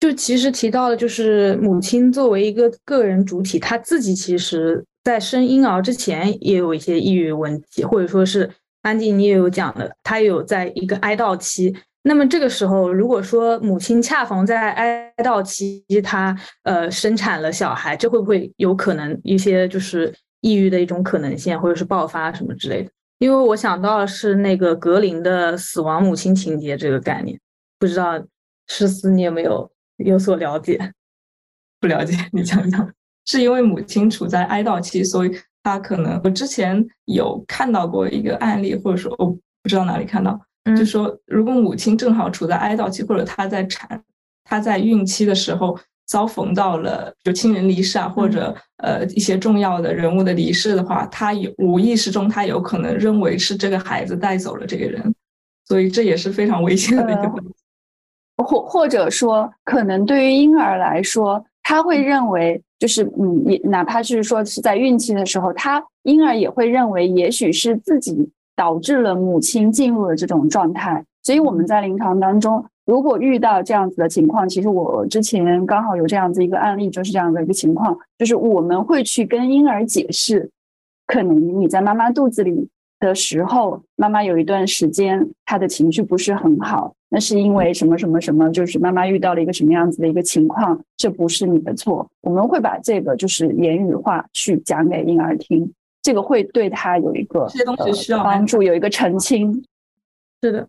就其实提到的，就是母亲作为一个个人主体，她自己其实在生婴儿之前也有一些抑郁问题，或者说是安静你也有讲的，她有在一个哀悼期。那么这个时候，如果说母亲恰逢在哀悼期，她呃生产了小孩，这会不会有可能一些就是抑郁的一种可能性，或者是爆发什么之类的？因为我想到是那个格林的死亡母亲情节这个概念，不知道诗思你有没有？有所了解，不了解，你讲讲。是因为母亲处在哀悼期，所以她可能我之前有看到过一个案例，或者说我不知道哪里看到，就说如果母亲正好处在哀悼期，或者她在产、她在孕期的时候遭逢到了就亲人离世啊，或者呃一些重要的人物的离世的话，她有无意识中她有可能认为是这个孩子带走了这个人，所以这也是非常危险的一个问题。或或者说，可能对于婴儿来说，他会认为，就是嗯，也哪怕是说是在孕期的时候，他婴儿也会认为，也许是自己导致了母亲进入了这种状态。所以我们在临床当中，如果遇到这样子的情况，其实我之前刚好有这样子一个案例，就是这样的一个情况，就是我们会去跟婴儿解释，可能你在妈妈肚子里。的时候，妈妈有一段时间她的情绪不是很好，那是因为什么什么什么？就是妈妈遇到了一个什么样子的一个情况，这不是你的错。我们会把这个就是言语化去讲给婴儿听，这个会对他有一个这些东西需要帮助，有一个澄清。是的，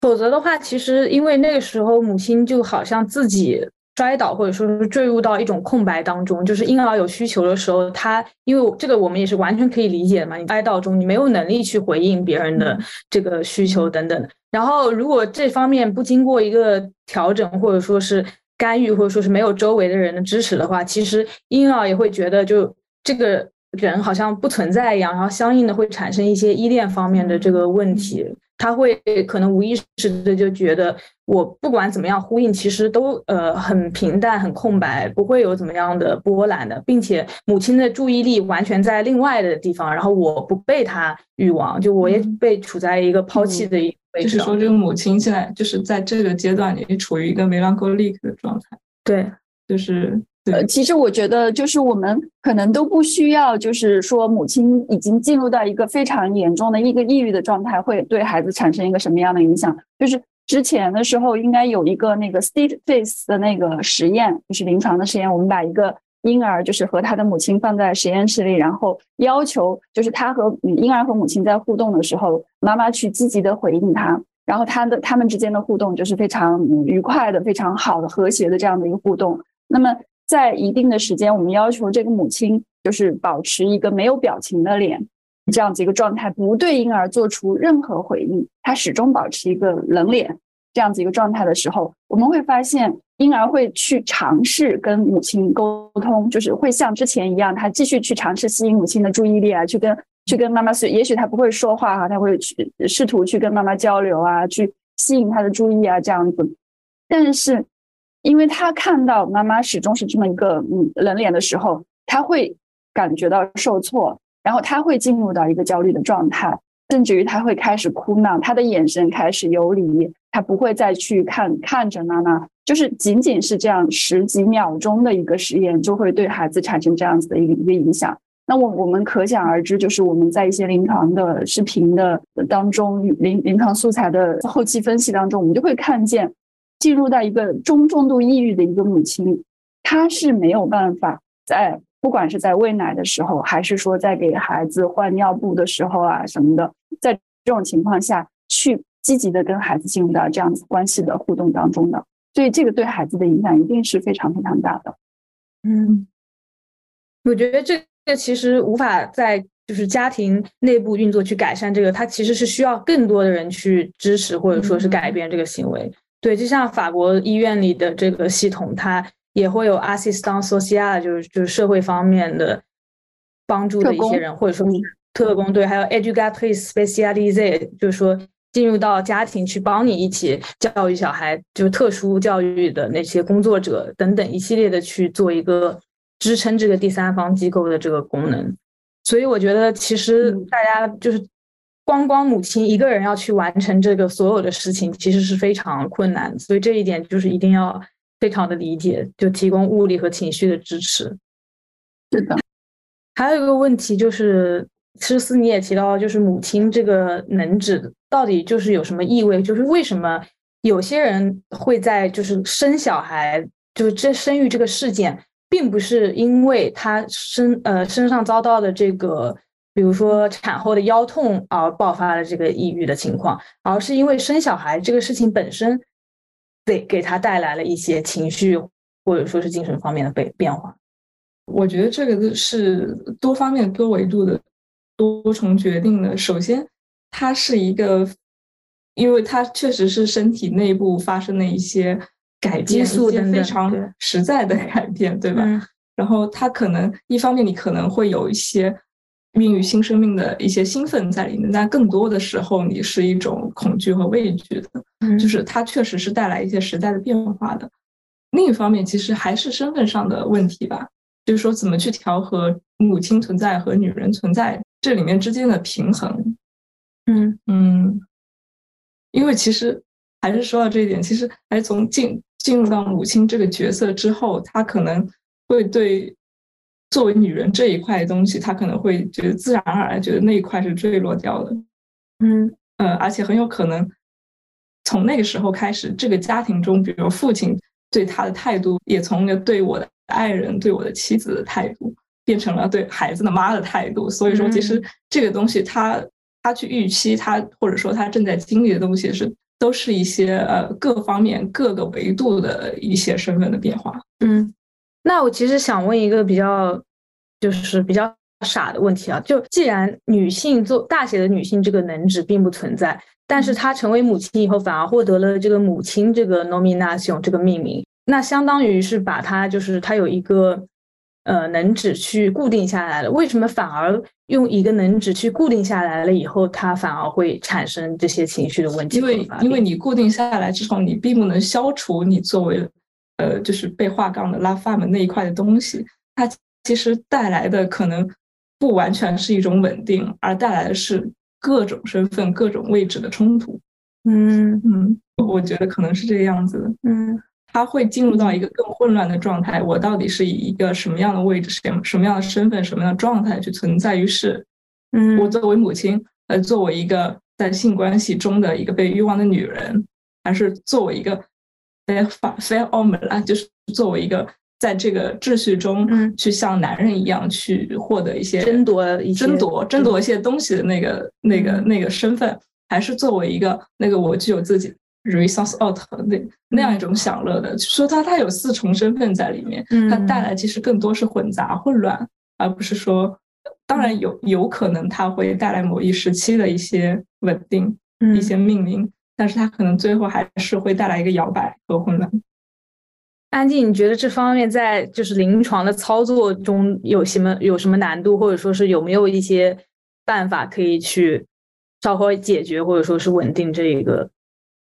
否则的话，其实因为那个时候母亲就好像自己。摔倒，或者说是坠入到一种空白当中，就是婴儿有需求的时候，他因为这个我们也是完全可以理解的嘛。你哀悼中，你没有能力去回应别人的这个需求等等。然后，如果这方面不经过一个调整，或者说是干预，或者说是没有周围的人的支持的话，其实婴儿也会觉得就这个人好像不存在一样，然后相应的会产生一些依恋方面的这个问题。他会可能无意识的就觉得，我不管怎么样呼应，其实都呃很平淡、很空白，不会有怎么样的波澜的，并且母亲的注意力完全在另外的地方，然后我不被他欲望，就我也被处在一个抛弃的一位置。就是说，这个母亲现在就是在这个阶段里处于一个 melancholic 的状态。对，就是。呃，其实我觉得，就是我们可能都不需要，就是说母亲已经进入到一个非常严重的一个抑郁的状态，会对孩子产生一个什么样的影响？就是之前的时候，应该有一个那个 state face 的那个实验，就是临床的实验。我们把一个婴儿，就是和他的母亲放在实验室里，然后要求，就是他和婴儿和母亲在互动的时候，妈妈去积极的回应他，然后他的他们之间的互动就是非常愉快的、非常好的、和谐的这样的一个互动。那么在一定的时间，我们要求这个母亲就是保持一个没有表情的脸，这样子一个状态，不对婴儿做出任何回应，他始终保持一个冷脸这样子一个状态的时候，我们会发现婴儿会去尝试跟母亲沟通，就是会像之前一样，他继续去尝试吸引母亲的注意力啊，去跟去跟妈妈，也许他不会说话哈，他会去试图去跟妈妈交流啊，去吸引他的注意啊，这样子，但是。因为他看到妈妈始终是这么一个嗯冷脸的时候，他会感觉到受挫，然后他会进入到一个焦虑的状态，甚至于他会开始哭闹，他的眼神开始游离，他不会再去看看着妈妈，就是仅仅是这样十几秒钟的一个实验，就会对孩子产生这样子的一个一个影响。那我我们可想而知，就是我们在一些临床的视频的当中，临临床素材的后期分析当中，我们就会看见。进入到一个中重度抑郁的一个母亲，她是没有办法在不管是在喂奶的时候，还是说在给孩子换尿布的时候啊什么的，在这种情况下去积极的跟孩子进入到这样子关系的互动当中的，所以这个对孩子的影响一定是非常非常大的。嗯，我觉得这个其实无法在就是家庭内部运作去改善这个，它其实是需要更多的人去支持或者说是改变这个行为。对，就像法国医院里的这个系统，它也会有 assistance social，就是就是社会方面的帮助的一些人，或者说特工队，还有 educatrice specialise，就是说进入到家庭去帮你一起教育小孩，就是特殊教育的那些工作者等等一系列的去做一个支撑这个第三方机构的这个功能。所以我觉得，其实大家就是光光母亲一个人要去完成这个所有的事情，其实是非常困难。所以这一点就是一定要非常的理解，就提供物理和情绪的支持。是的。还有一个问题就是，诗思你也提到，就是母亲这个能指到底就是有什么意味？就是为什么有些人会在就是生小孩，就是这生育这个事件，并不是因为他身呃身上遭到的这个。比如说产后的腰痛而爆发了这个抑郁的情况，而是因为生小孩这个事情本身，给给他带来了一些情绪或者说是精神方面的变变化。我觉得这个是多方面多维度的多重决定的。首先，它是一个，因为它确实是身体内部发生的一些改变，一些非常实在的改变，对吧？然后它可能一方面你可能会有一些。孕育新生命的一些兴奋在里面，但更多的时候，你是一种恐惧和畏惧的，就是它确实是带来一些时代的变化的。另一方面，其实还是身份上的问题吧，就是说怎么去调和母亲存在和女人存在这里面之间的平衡。嗯嗯，因为其实还是说到这一点，其实还是从进进入到母亲这个角色之后，她可能会对。作为女人这一块东西，她可能会觉得自然而然觉得那一块是坠落掉的，嗯呃，而且很有可能从那个时候开始，这个家庭中，比如父亲对她的态度，也从对我的爱人、对我的妻子的态度，变成了对孩子的妈的态度。所以说，其实这个东西，他他去预期他，或者说他正在经历的东西，是都是一些呃各方面各个维度的一些身份的变化，嗯。那我其实想问一个比较，就是比较傻的问题啊，就既然女性做大写的女性这个能指并不存在，但是她成为母亲以后反而获得了这个母亲这个 nomination 这个命名，那相当于是把她就是她有一个呃能指去固定下来了，为什么反而用一个能指去固定下来了以后，她反而会产生这些情绪的问题？因为因为你固定下来之后，你并不能消除你作为。呃，就是被划杠的拉发们那一块的东西，它其实带来的可能不完全是一种稳定，而带来的是各种身份、各种位置的冲突。嗯嗯，我觉得可能是这个样子的。嗯，他会进入到一个更混乱的状态。我到底是以一个什么样的位置、什什么样的身份、什么样的状态去存在于世？嗯，我作为母亲，呃，作为一个在性关系中的一个被欲望的女人，还是作为一个？fair fair o m 啊，就是作为一个在这个秩序中，去像男人一样去获得一些争夺、争夺、争夺一些东西的那个、那个、那个身份，还是作为一个那个我具有自己 resource out 那那样一种享乐的，说他他有四重身份在里面，它带来其实更多是混杂、混乱，而不是说，当然有有可能它会带来某一时期的一些稳定、一些命令。但是它可能最后还是会带来一个摇摆和混乱。安静，你觉得这方面在就是临床的操作中有什么有什么难度，或者说是有没有一些办法可以去稍微解决，或者说是稳定这一个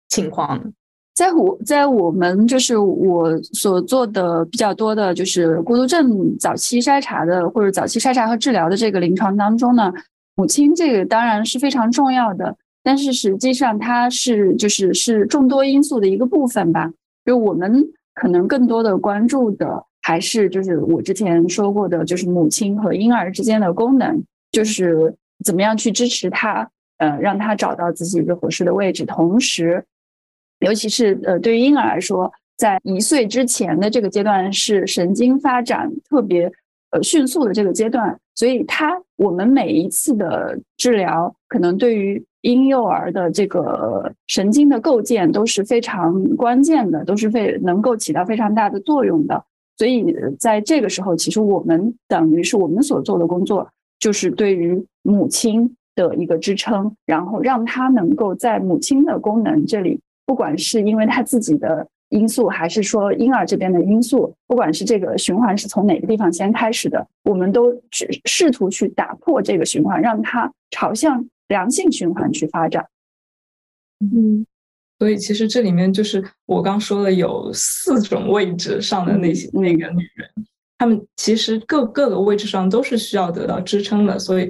情况呢？在我在我们就是我所做的比较多的就是孤独症早期筛查的或者早期筛查和治疗的这个临床当中呢，母亲这个当然是非常重要的。但是实际上，它是就是是众多因素的一个部分吧。就我们可能更多的关注的，还是就是我之前说过的，就是母亲和婴儿之间的功能，就是怎么样去支持他，呃，让他找到自己一个合适的位置。同时，尤其是呃，对于婴儿来说，在一岁之前的这个阶段，是神经发展特别呃迅速的这个阶段，所以他我们每一次的治疗，可能对于婴幼儿的这个神经的构建都是非常关键的，都是非能够起到非常大的作用的。所以在这个时候，其实我们等于是我们所做的工作，就是对于母亲的一个支撑，然后让她能够在母亲的功能这里，不管是因为她自己的因素，还是说婴儿这边的因素，不管是这个循环是从哪个地方先开始的，我们都试试图去打破这个循环，让它朝向。良性循环去发展，嗯，所以其实这里面就是我刚说的有四种位置上的那些那个女人，她们其实各各个位置上都是需要得到支撑的，所以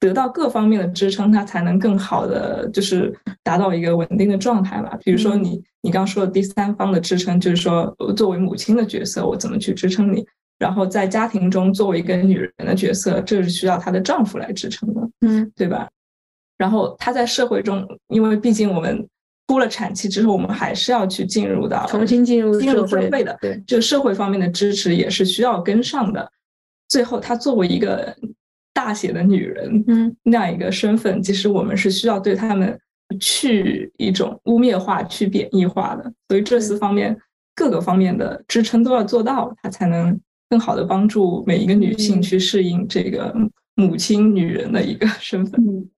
得到各方面的支撑，她才能更好的就是达到一个稳定的状态吧。比如说你你刚说的第三方的支撑，就是说作为母亲的角色，我怎么去支撑你？然后在家庭中作为一个女人的角色，这是需要她的丈夫来支撑的，嗯，对吧？然后她在社会中，因为毕竟我们出了产期之后，我们还是要去进入到重新进入进入社会的，对，就社会方面的支持也是需要跟上的。最后，她作为一个大写的女人，嗯，那样一个身份，其实我们是需要对他们去一种污蔑化、去贬义化的。所以这四方面各个方面的支撑都要做到，她才能。更好的帮助每一个女性去适应这个母亲、女人的一个身份。嗯，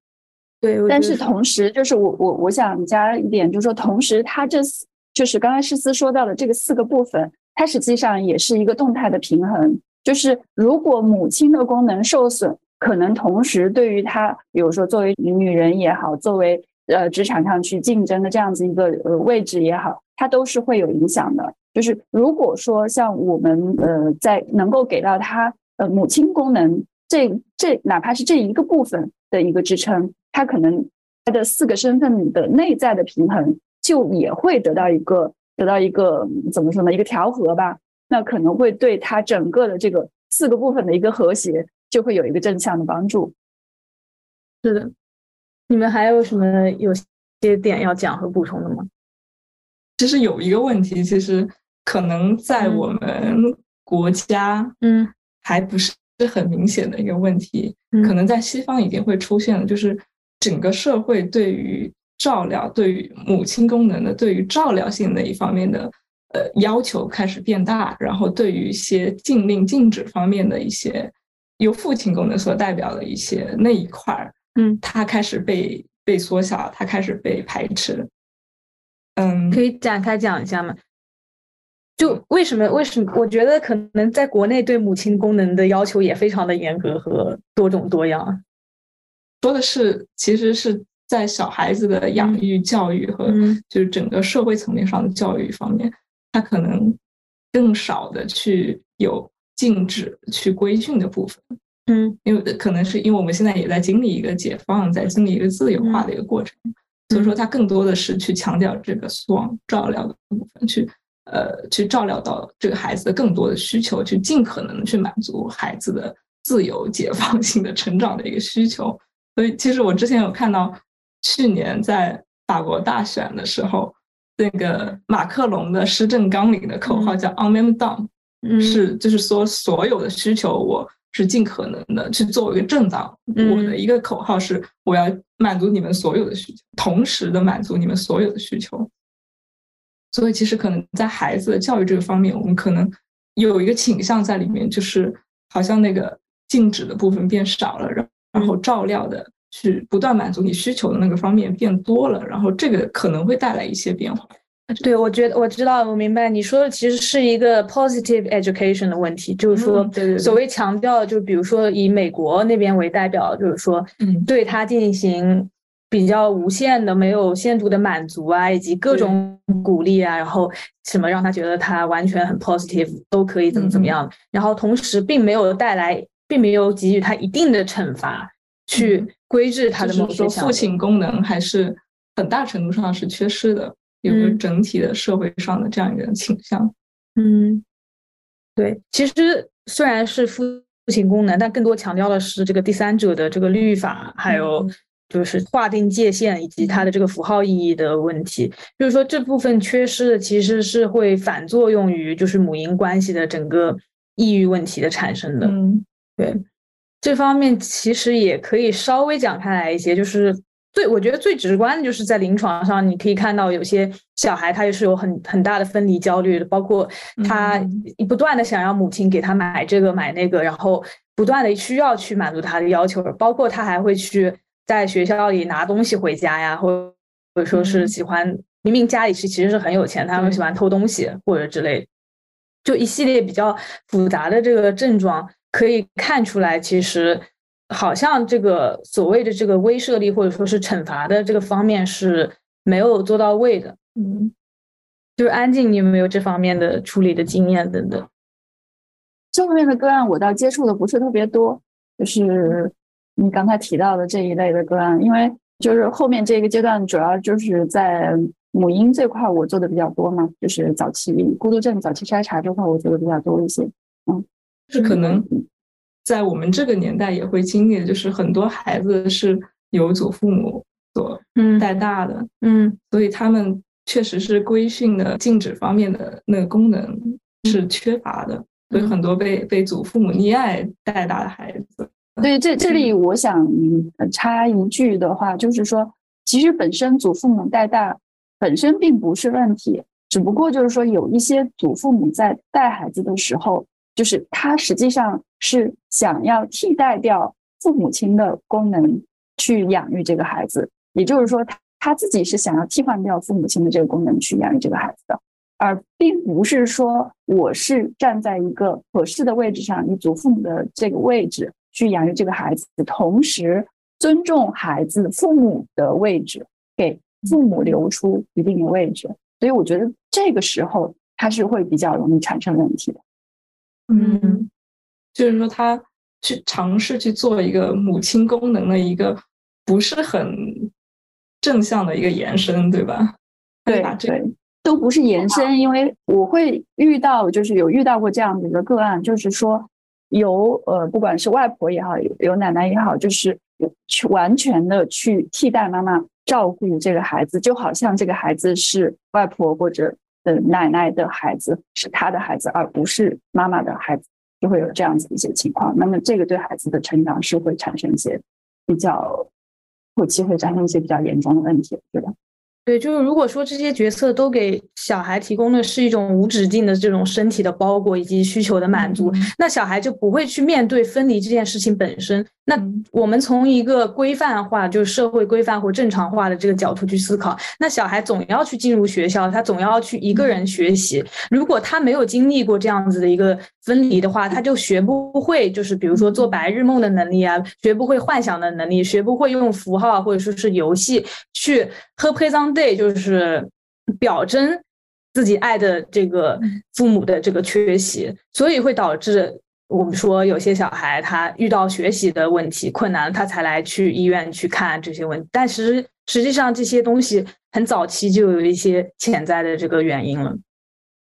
对。但是同时，就是我我我想加一点，就是说，同时它这四就是刚才诗思说到的这个四个部分，它实际上也是一个动态的平衡。就是如果母亲的功能受损，可能同时对于她，比如说作为女人也好，作为呃职场上去竞争的这样子一个呃位置也好，它都是会有影响的。就是如果说像我们呃在能够给到她呃母亲功能这这哪怕是这一个部分的一个支撑，他可能他的四个身份的内在的平衡就也会得到一个得到一个怎么说呢一个调和吧，那可能会对他整个的这个四个部分的一个和谐就会有一个正向的帮助。是的，你们还有什么有些点要讲和补充的吗？其实有一个问题，其实。可能在我们国家，嗯，还不是很明显的一个问题。可能在西方已经会出现了，就是整个社会对于照料、对于母亲功能的、对于照料性的一方面的呃要求开始变大，然后对于一些禁令、禁止方面的一些由父亲功能所代表的一些那一块儿，嗯，它开始被被缩小，它开始被排斥。嗯，可以展开讲一下吗？就为什么？为什么？我觉得可能在国内对母亲功能的要求也非常的严格和多种多样。说的是，其实是在小孩子的养育、教育和就是整个社会层面上的教育方面，他可能更少的去有禁止、去规训的部分。嗯，因为可能是因为我们现在也在经历一个解放，在经历一个自由化的一个过程，所以说他更多的是去强调这个送往照料的部分去。呃，去照料到这个孩子的更多的需求，去尽可能的去满足孩子的自由、解放性的成长的一个需求。所以，其实我之前有看到，去年在法国大选的时候，那个马克龙的施政纲领的口号叫 “On them down”，是就是说所有的需求，我是尽可能的去作为一个政党，我的一个口号是我要满足你们所有的需求，同时的满足你们所有的需求。所以，其实可能在孩子的教育这个方面，我们可能有一个倾向在里面，就是好像那个禁止的部分变少了，然然后照料的去不断满足你需求的那个方面变多了，然后这个可能会带来一些变化。对，我觉得我知道，我明白你说的其实是一个 positive education 的问题，就是说，所谓强调，就比如说以美国那边为代表，就是说，嗯，对他进行。比较无限的、没有限度的满足啊，以及各种鼓励啊，然后什么让他觉得他完全很 positive，都可以怎么怎么样。然后同时并没有带来，并没有给予他一定的惩罚，去规制他的某些父亲功能还是很大程度上是缺失的，有个整体的社会上的这样一个倾向。嗯，对，其实虽然是父亲功能，但更多强调的是这个第三者的这个律法，还有。就是划定界限以及它的这个符号意义的问题，就是说这部分缺失的其实是会反作用于就是母婴关系的整个抑郁问题的产生的。嗯，对，这方面其实也可以稍微讲开来一些，就是最我觉得最直观的就是在临床上你可以看到有些小孩他也是有很很大的分离焦虑的，包括他不断的想要母亲给他买这个买那个，然后不断的需要去满足他的要求，包括他还会去。在学校里拿东西回家呀，或或者说是喜欢明明家里是其实是很有钱，他们喜欢偷东西或者之类，就一系列比较复杂的这个症状，可以看出来，其实好像这个所谓的这个威慑力或者说是惩罚的这个方面是没有做到位的。嗯，就是安静，你有没有这方面的处理的经验等等？这方面的个案我倒接触的不是特别多，就是。你刚才提到的这一类的个案，因为就是后面这个阶段主要就是在母婴这块我做的比较多嘛，就是早期孤独症早期筛查这块我做的比较多一些。嗯，是可能在我们这个年代也会经历，就是很多孩子是由祖父母所带大的，嗯，所以他们确实是规训的禁止方面的那个功能是缺乏的。所以很多被被祖父母溺爱带大的孩子，对这这里我想插一句的话，就是说，其实本身祖父母带大本身并不是问题，只不过就是说有一些祖父母在带孩子的时候，就是他实际上是想要替代掉父母亲的功能去养育这个孩子，也就是说他他自己是想要替换掉父母亲的这个功能去养育这个孩子的。而并不是说我是站在一个合适的位置上，以祖父母的这个位置去养育这个孩子，同时尊重孩子父母的位置，给父母留出一定的位置。所以我觉得这个时候他是会比较容易产生问题的。嗯，就是说他去尝试去做一个母亲功能的一个不是很正向的一个延伸，对吧？对对。都不是延伸，因为我会遇到，就是有遇到过这样的一个个案，就是说由呃，不管是外婆也好，有奶奶也好，就是去完全的去替代妈妈照顾这个孩子，就好像这个孩子是外婆或者呃奶奶的孩子，是他的孩子，而不是妈妈的孩子，就会有这样子一些情况。那么这个对孩子的成长是会产生一些比较后期会产生一些比较严重的问题，对吧？对，就是如果说这些角色都给小孩提供的是一种无止境的这种身体的包裹以及需求的满足，那小孩就不会去面对分离这件事情本身。那我们从一个规范化，就是社会规范或正常化的这个角度去思考，那小孩总要去进入学校，他总要去一个人学习。如果他没有经历过这样子的一个分离的话，他就学不会，就是比如说做白日梦的能力啊，学不会幻想的能力，学不会用符号或者说是游戏去喝 p r e s e n day，就是表征自己爱的这个父母的这个缺席，所以会导致。我们说有些小孩他遇到学习的问题困难，他才来去医院去看这些问题，但实实际上这些东西很早期就有一些潜在的这个原因了。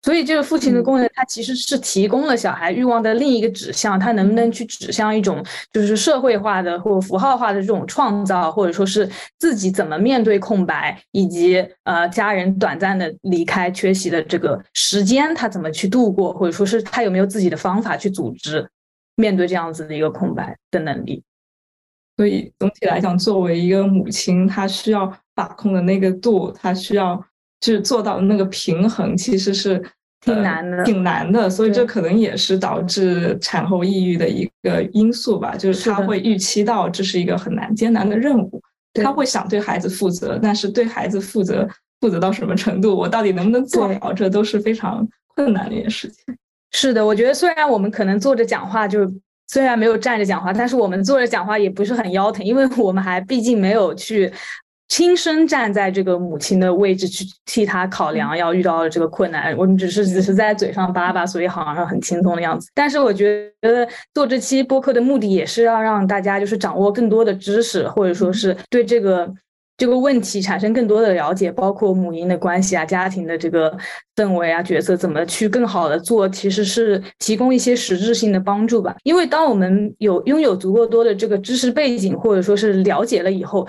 所以，这个父亲的功能，它其实是提供了小孩欲望的另一个指向，他能不能去指向一种就是社会化的或符号化的这种创造，或者说是自己怎么面对空白，以及呃家人短暂的离开缺席的这个时间，他怎么去度过，或者说是他有没有自己的方法去组织面对这样子的一个空白的能力。所以，总体来讲，作为一个母亲，她需要把控的那个度，她需要。就是做到那个平衡，其实是挺难的，挺难的。所以这可能也是导致产后抑郁的一个因素吧。就是他会预期到这是一个很难、艰难的任务，他会想对孩子负责，但是对孩子负责负责到什么程度，我到底能不能做好，这都是非常困难的一件事情。是的，我觉得虽然我们可能坐着讲话，就虽然没有站着讲话，但是我们坐着讲话也不是很腰疼，因为我们还毕竟没有去。亲身站在这个母亲的位置去替她考量要遇到的这个困难，我们只是只是在嘴上叭叭，所以好像很轻松的样子。但是我觉得做这期播客的目的也是要让大家就是掌握更多的知识，或者说是对这个这个问题产生更多的了解，包括母婴的关系啊、家庭的这个氛围啊、角色怎么去更好的做，其实是提供一些实质性的帮助吧。因为当我们有拥有足够多的这个知识背景，或者说是了解了以后。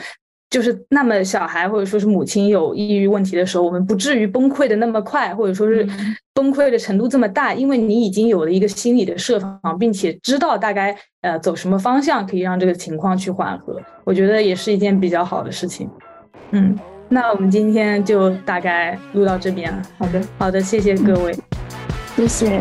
就是那么小孩或者说是母亲有抑郁问题的时候，我们不至于崩溃的那么快，或者说是崩溃的程度这么大，因为你已经有了一个心理的设防，并且知道大概呃走什么方向可以让这个情况去缓和，我觉得也是一件比较好的事情。嗯，那我们今天就大概录到这边了。好的，好的，谢谢各位，谢谢。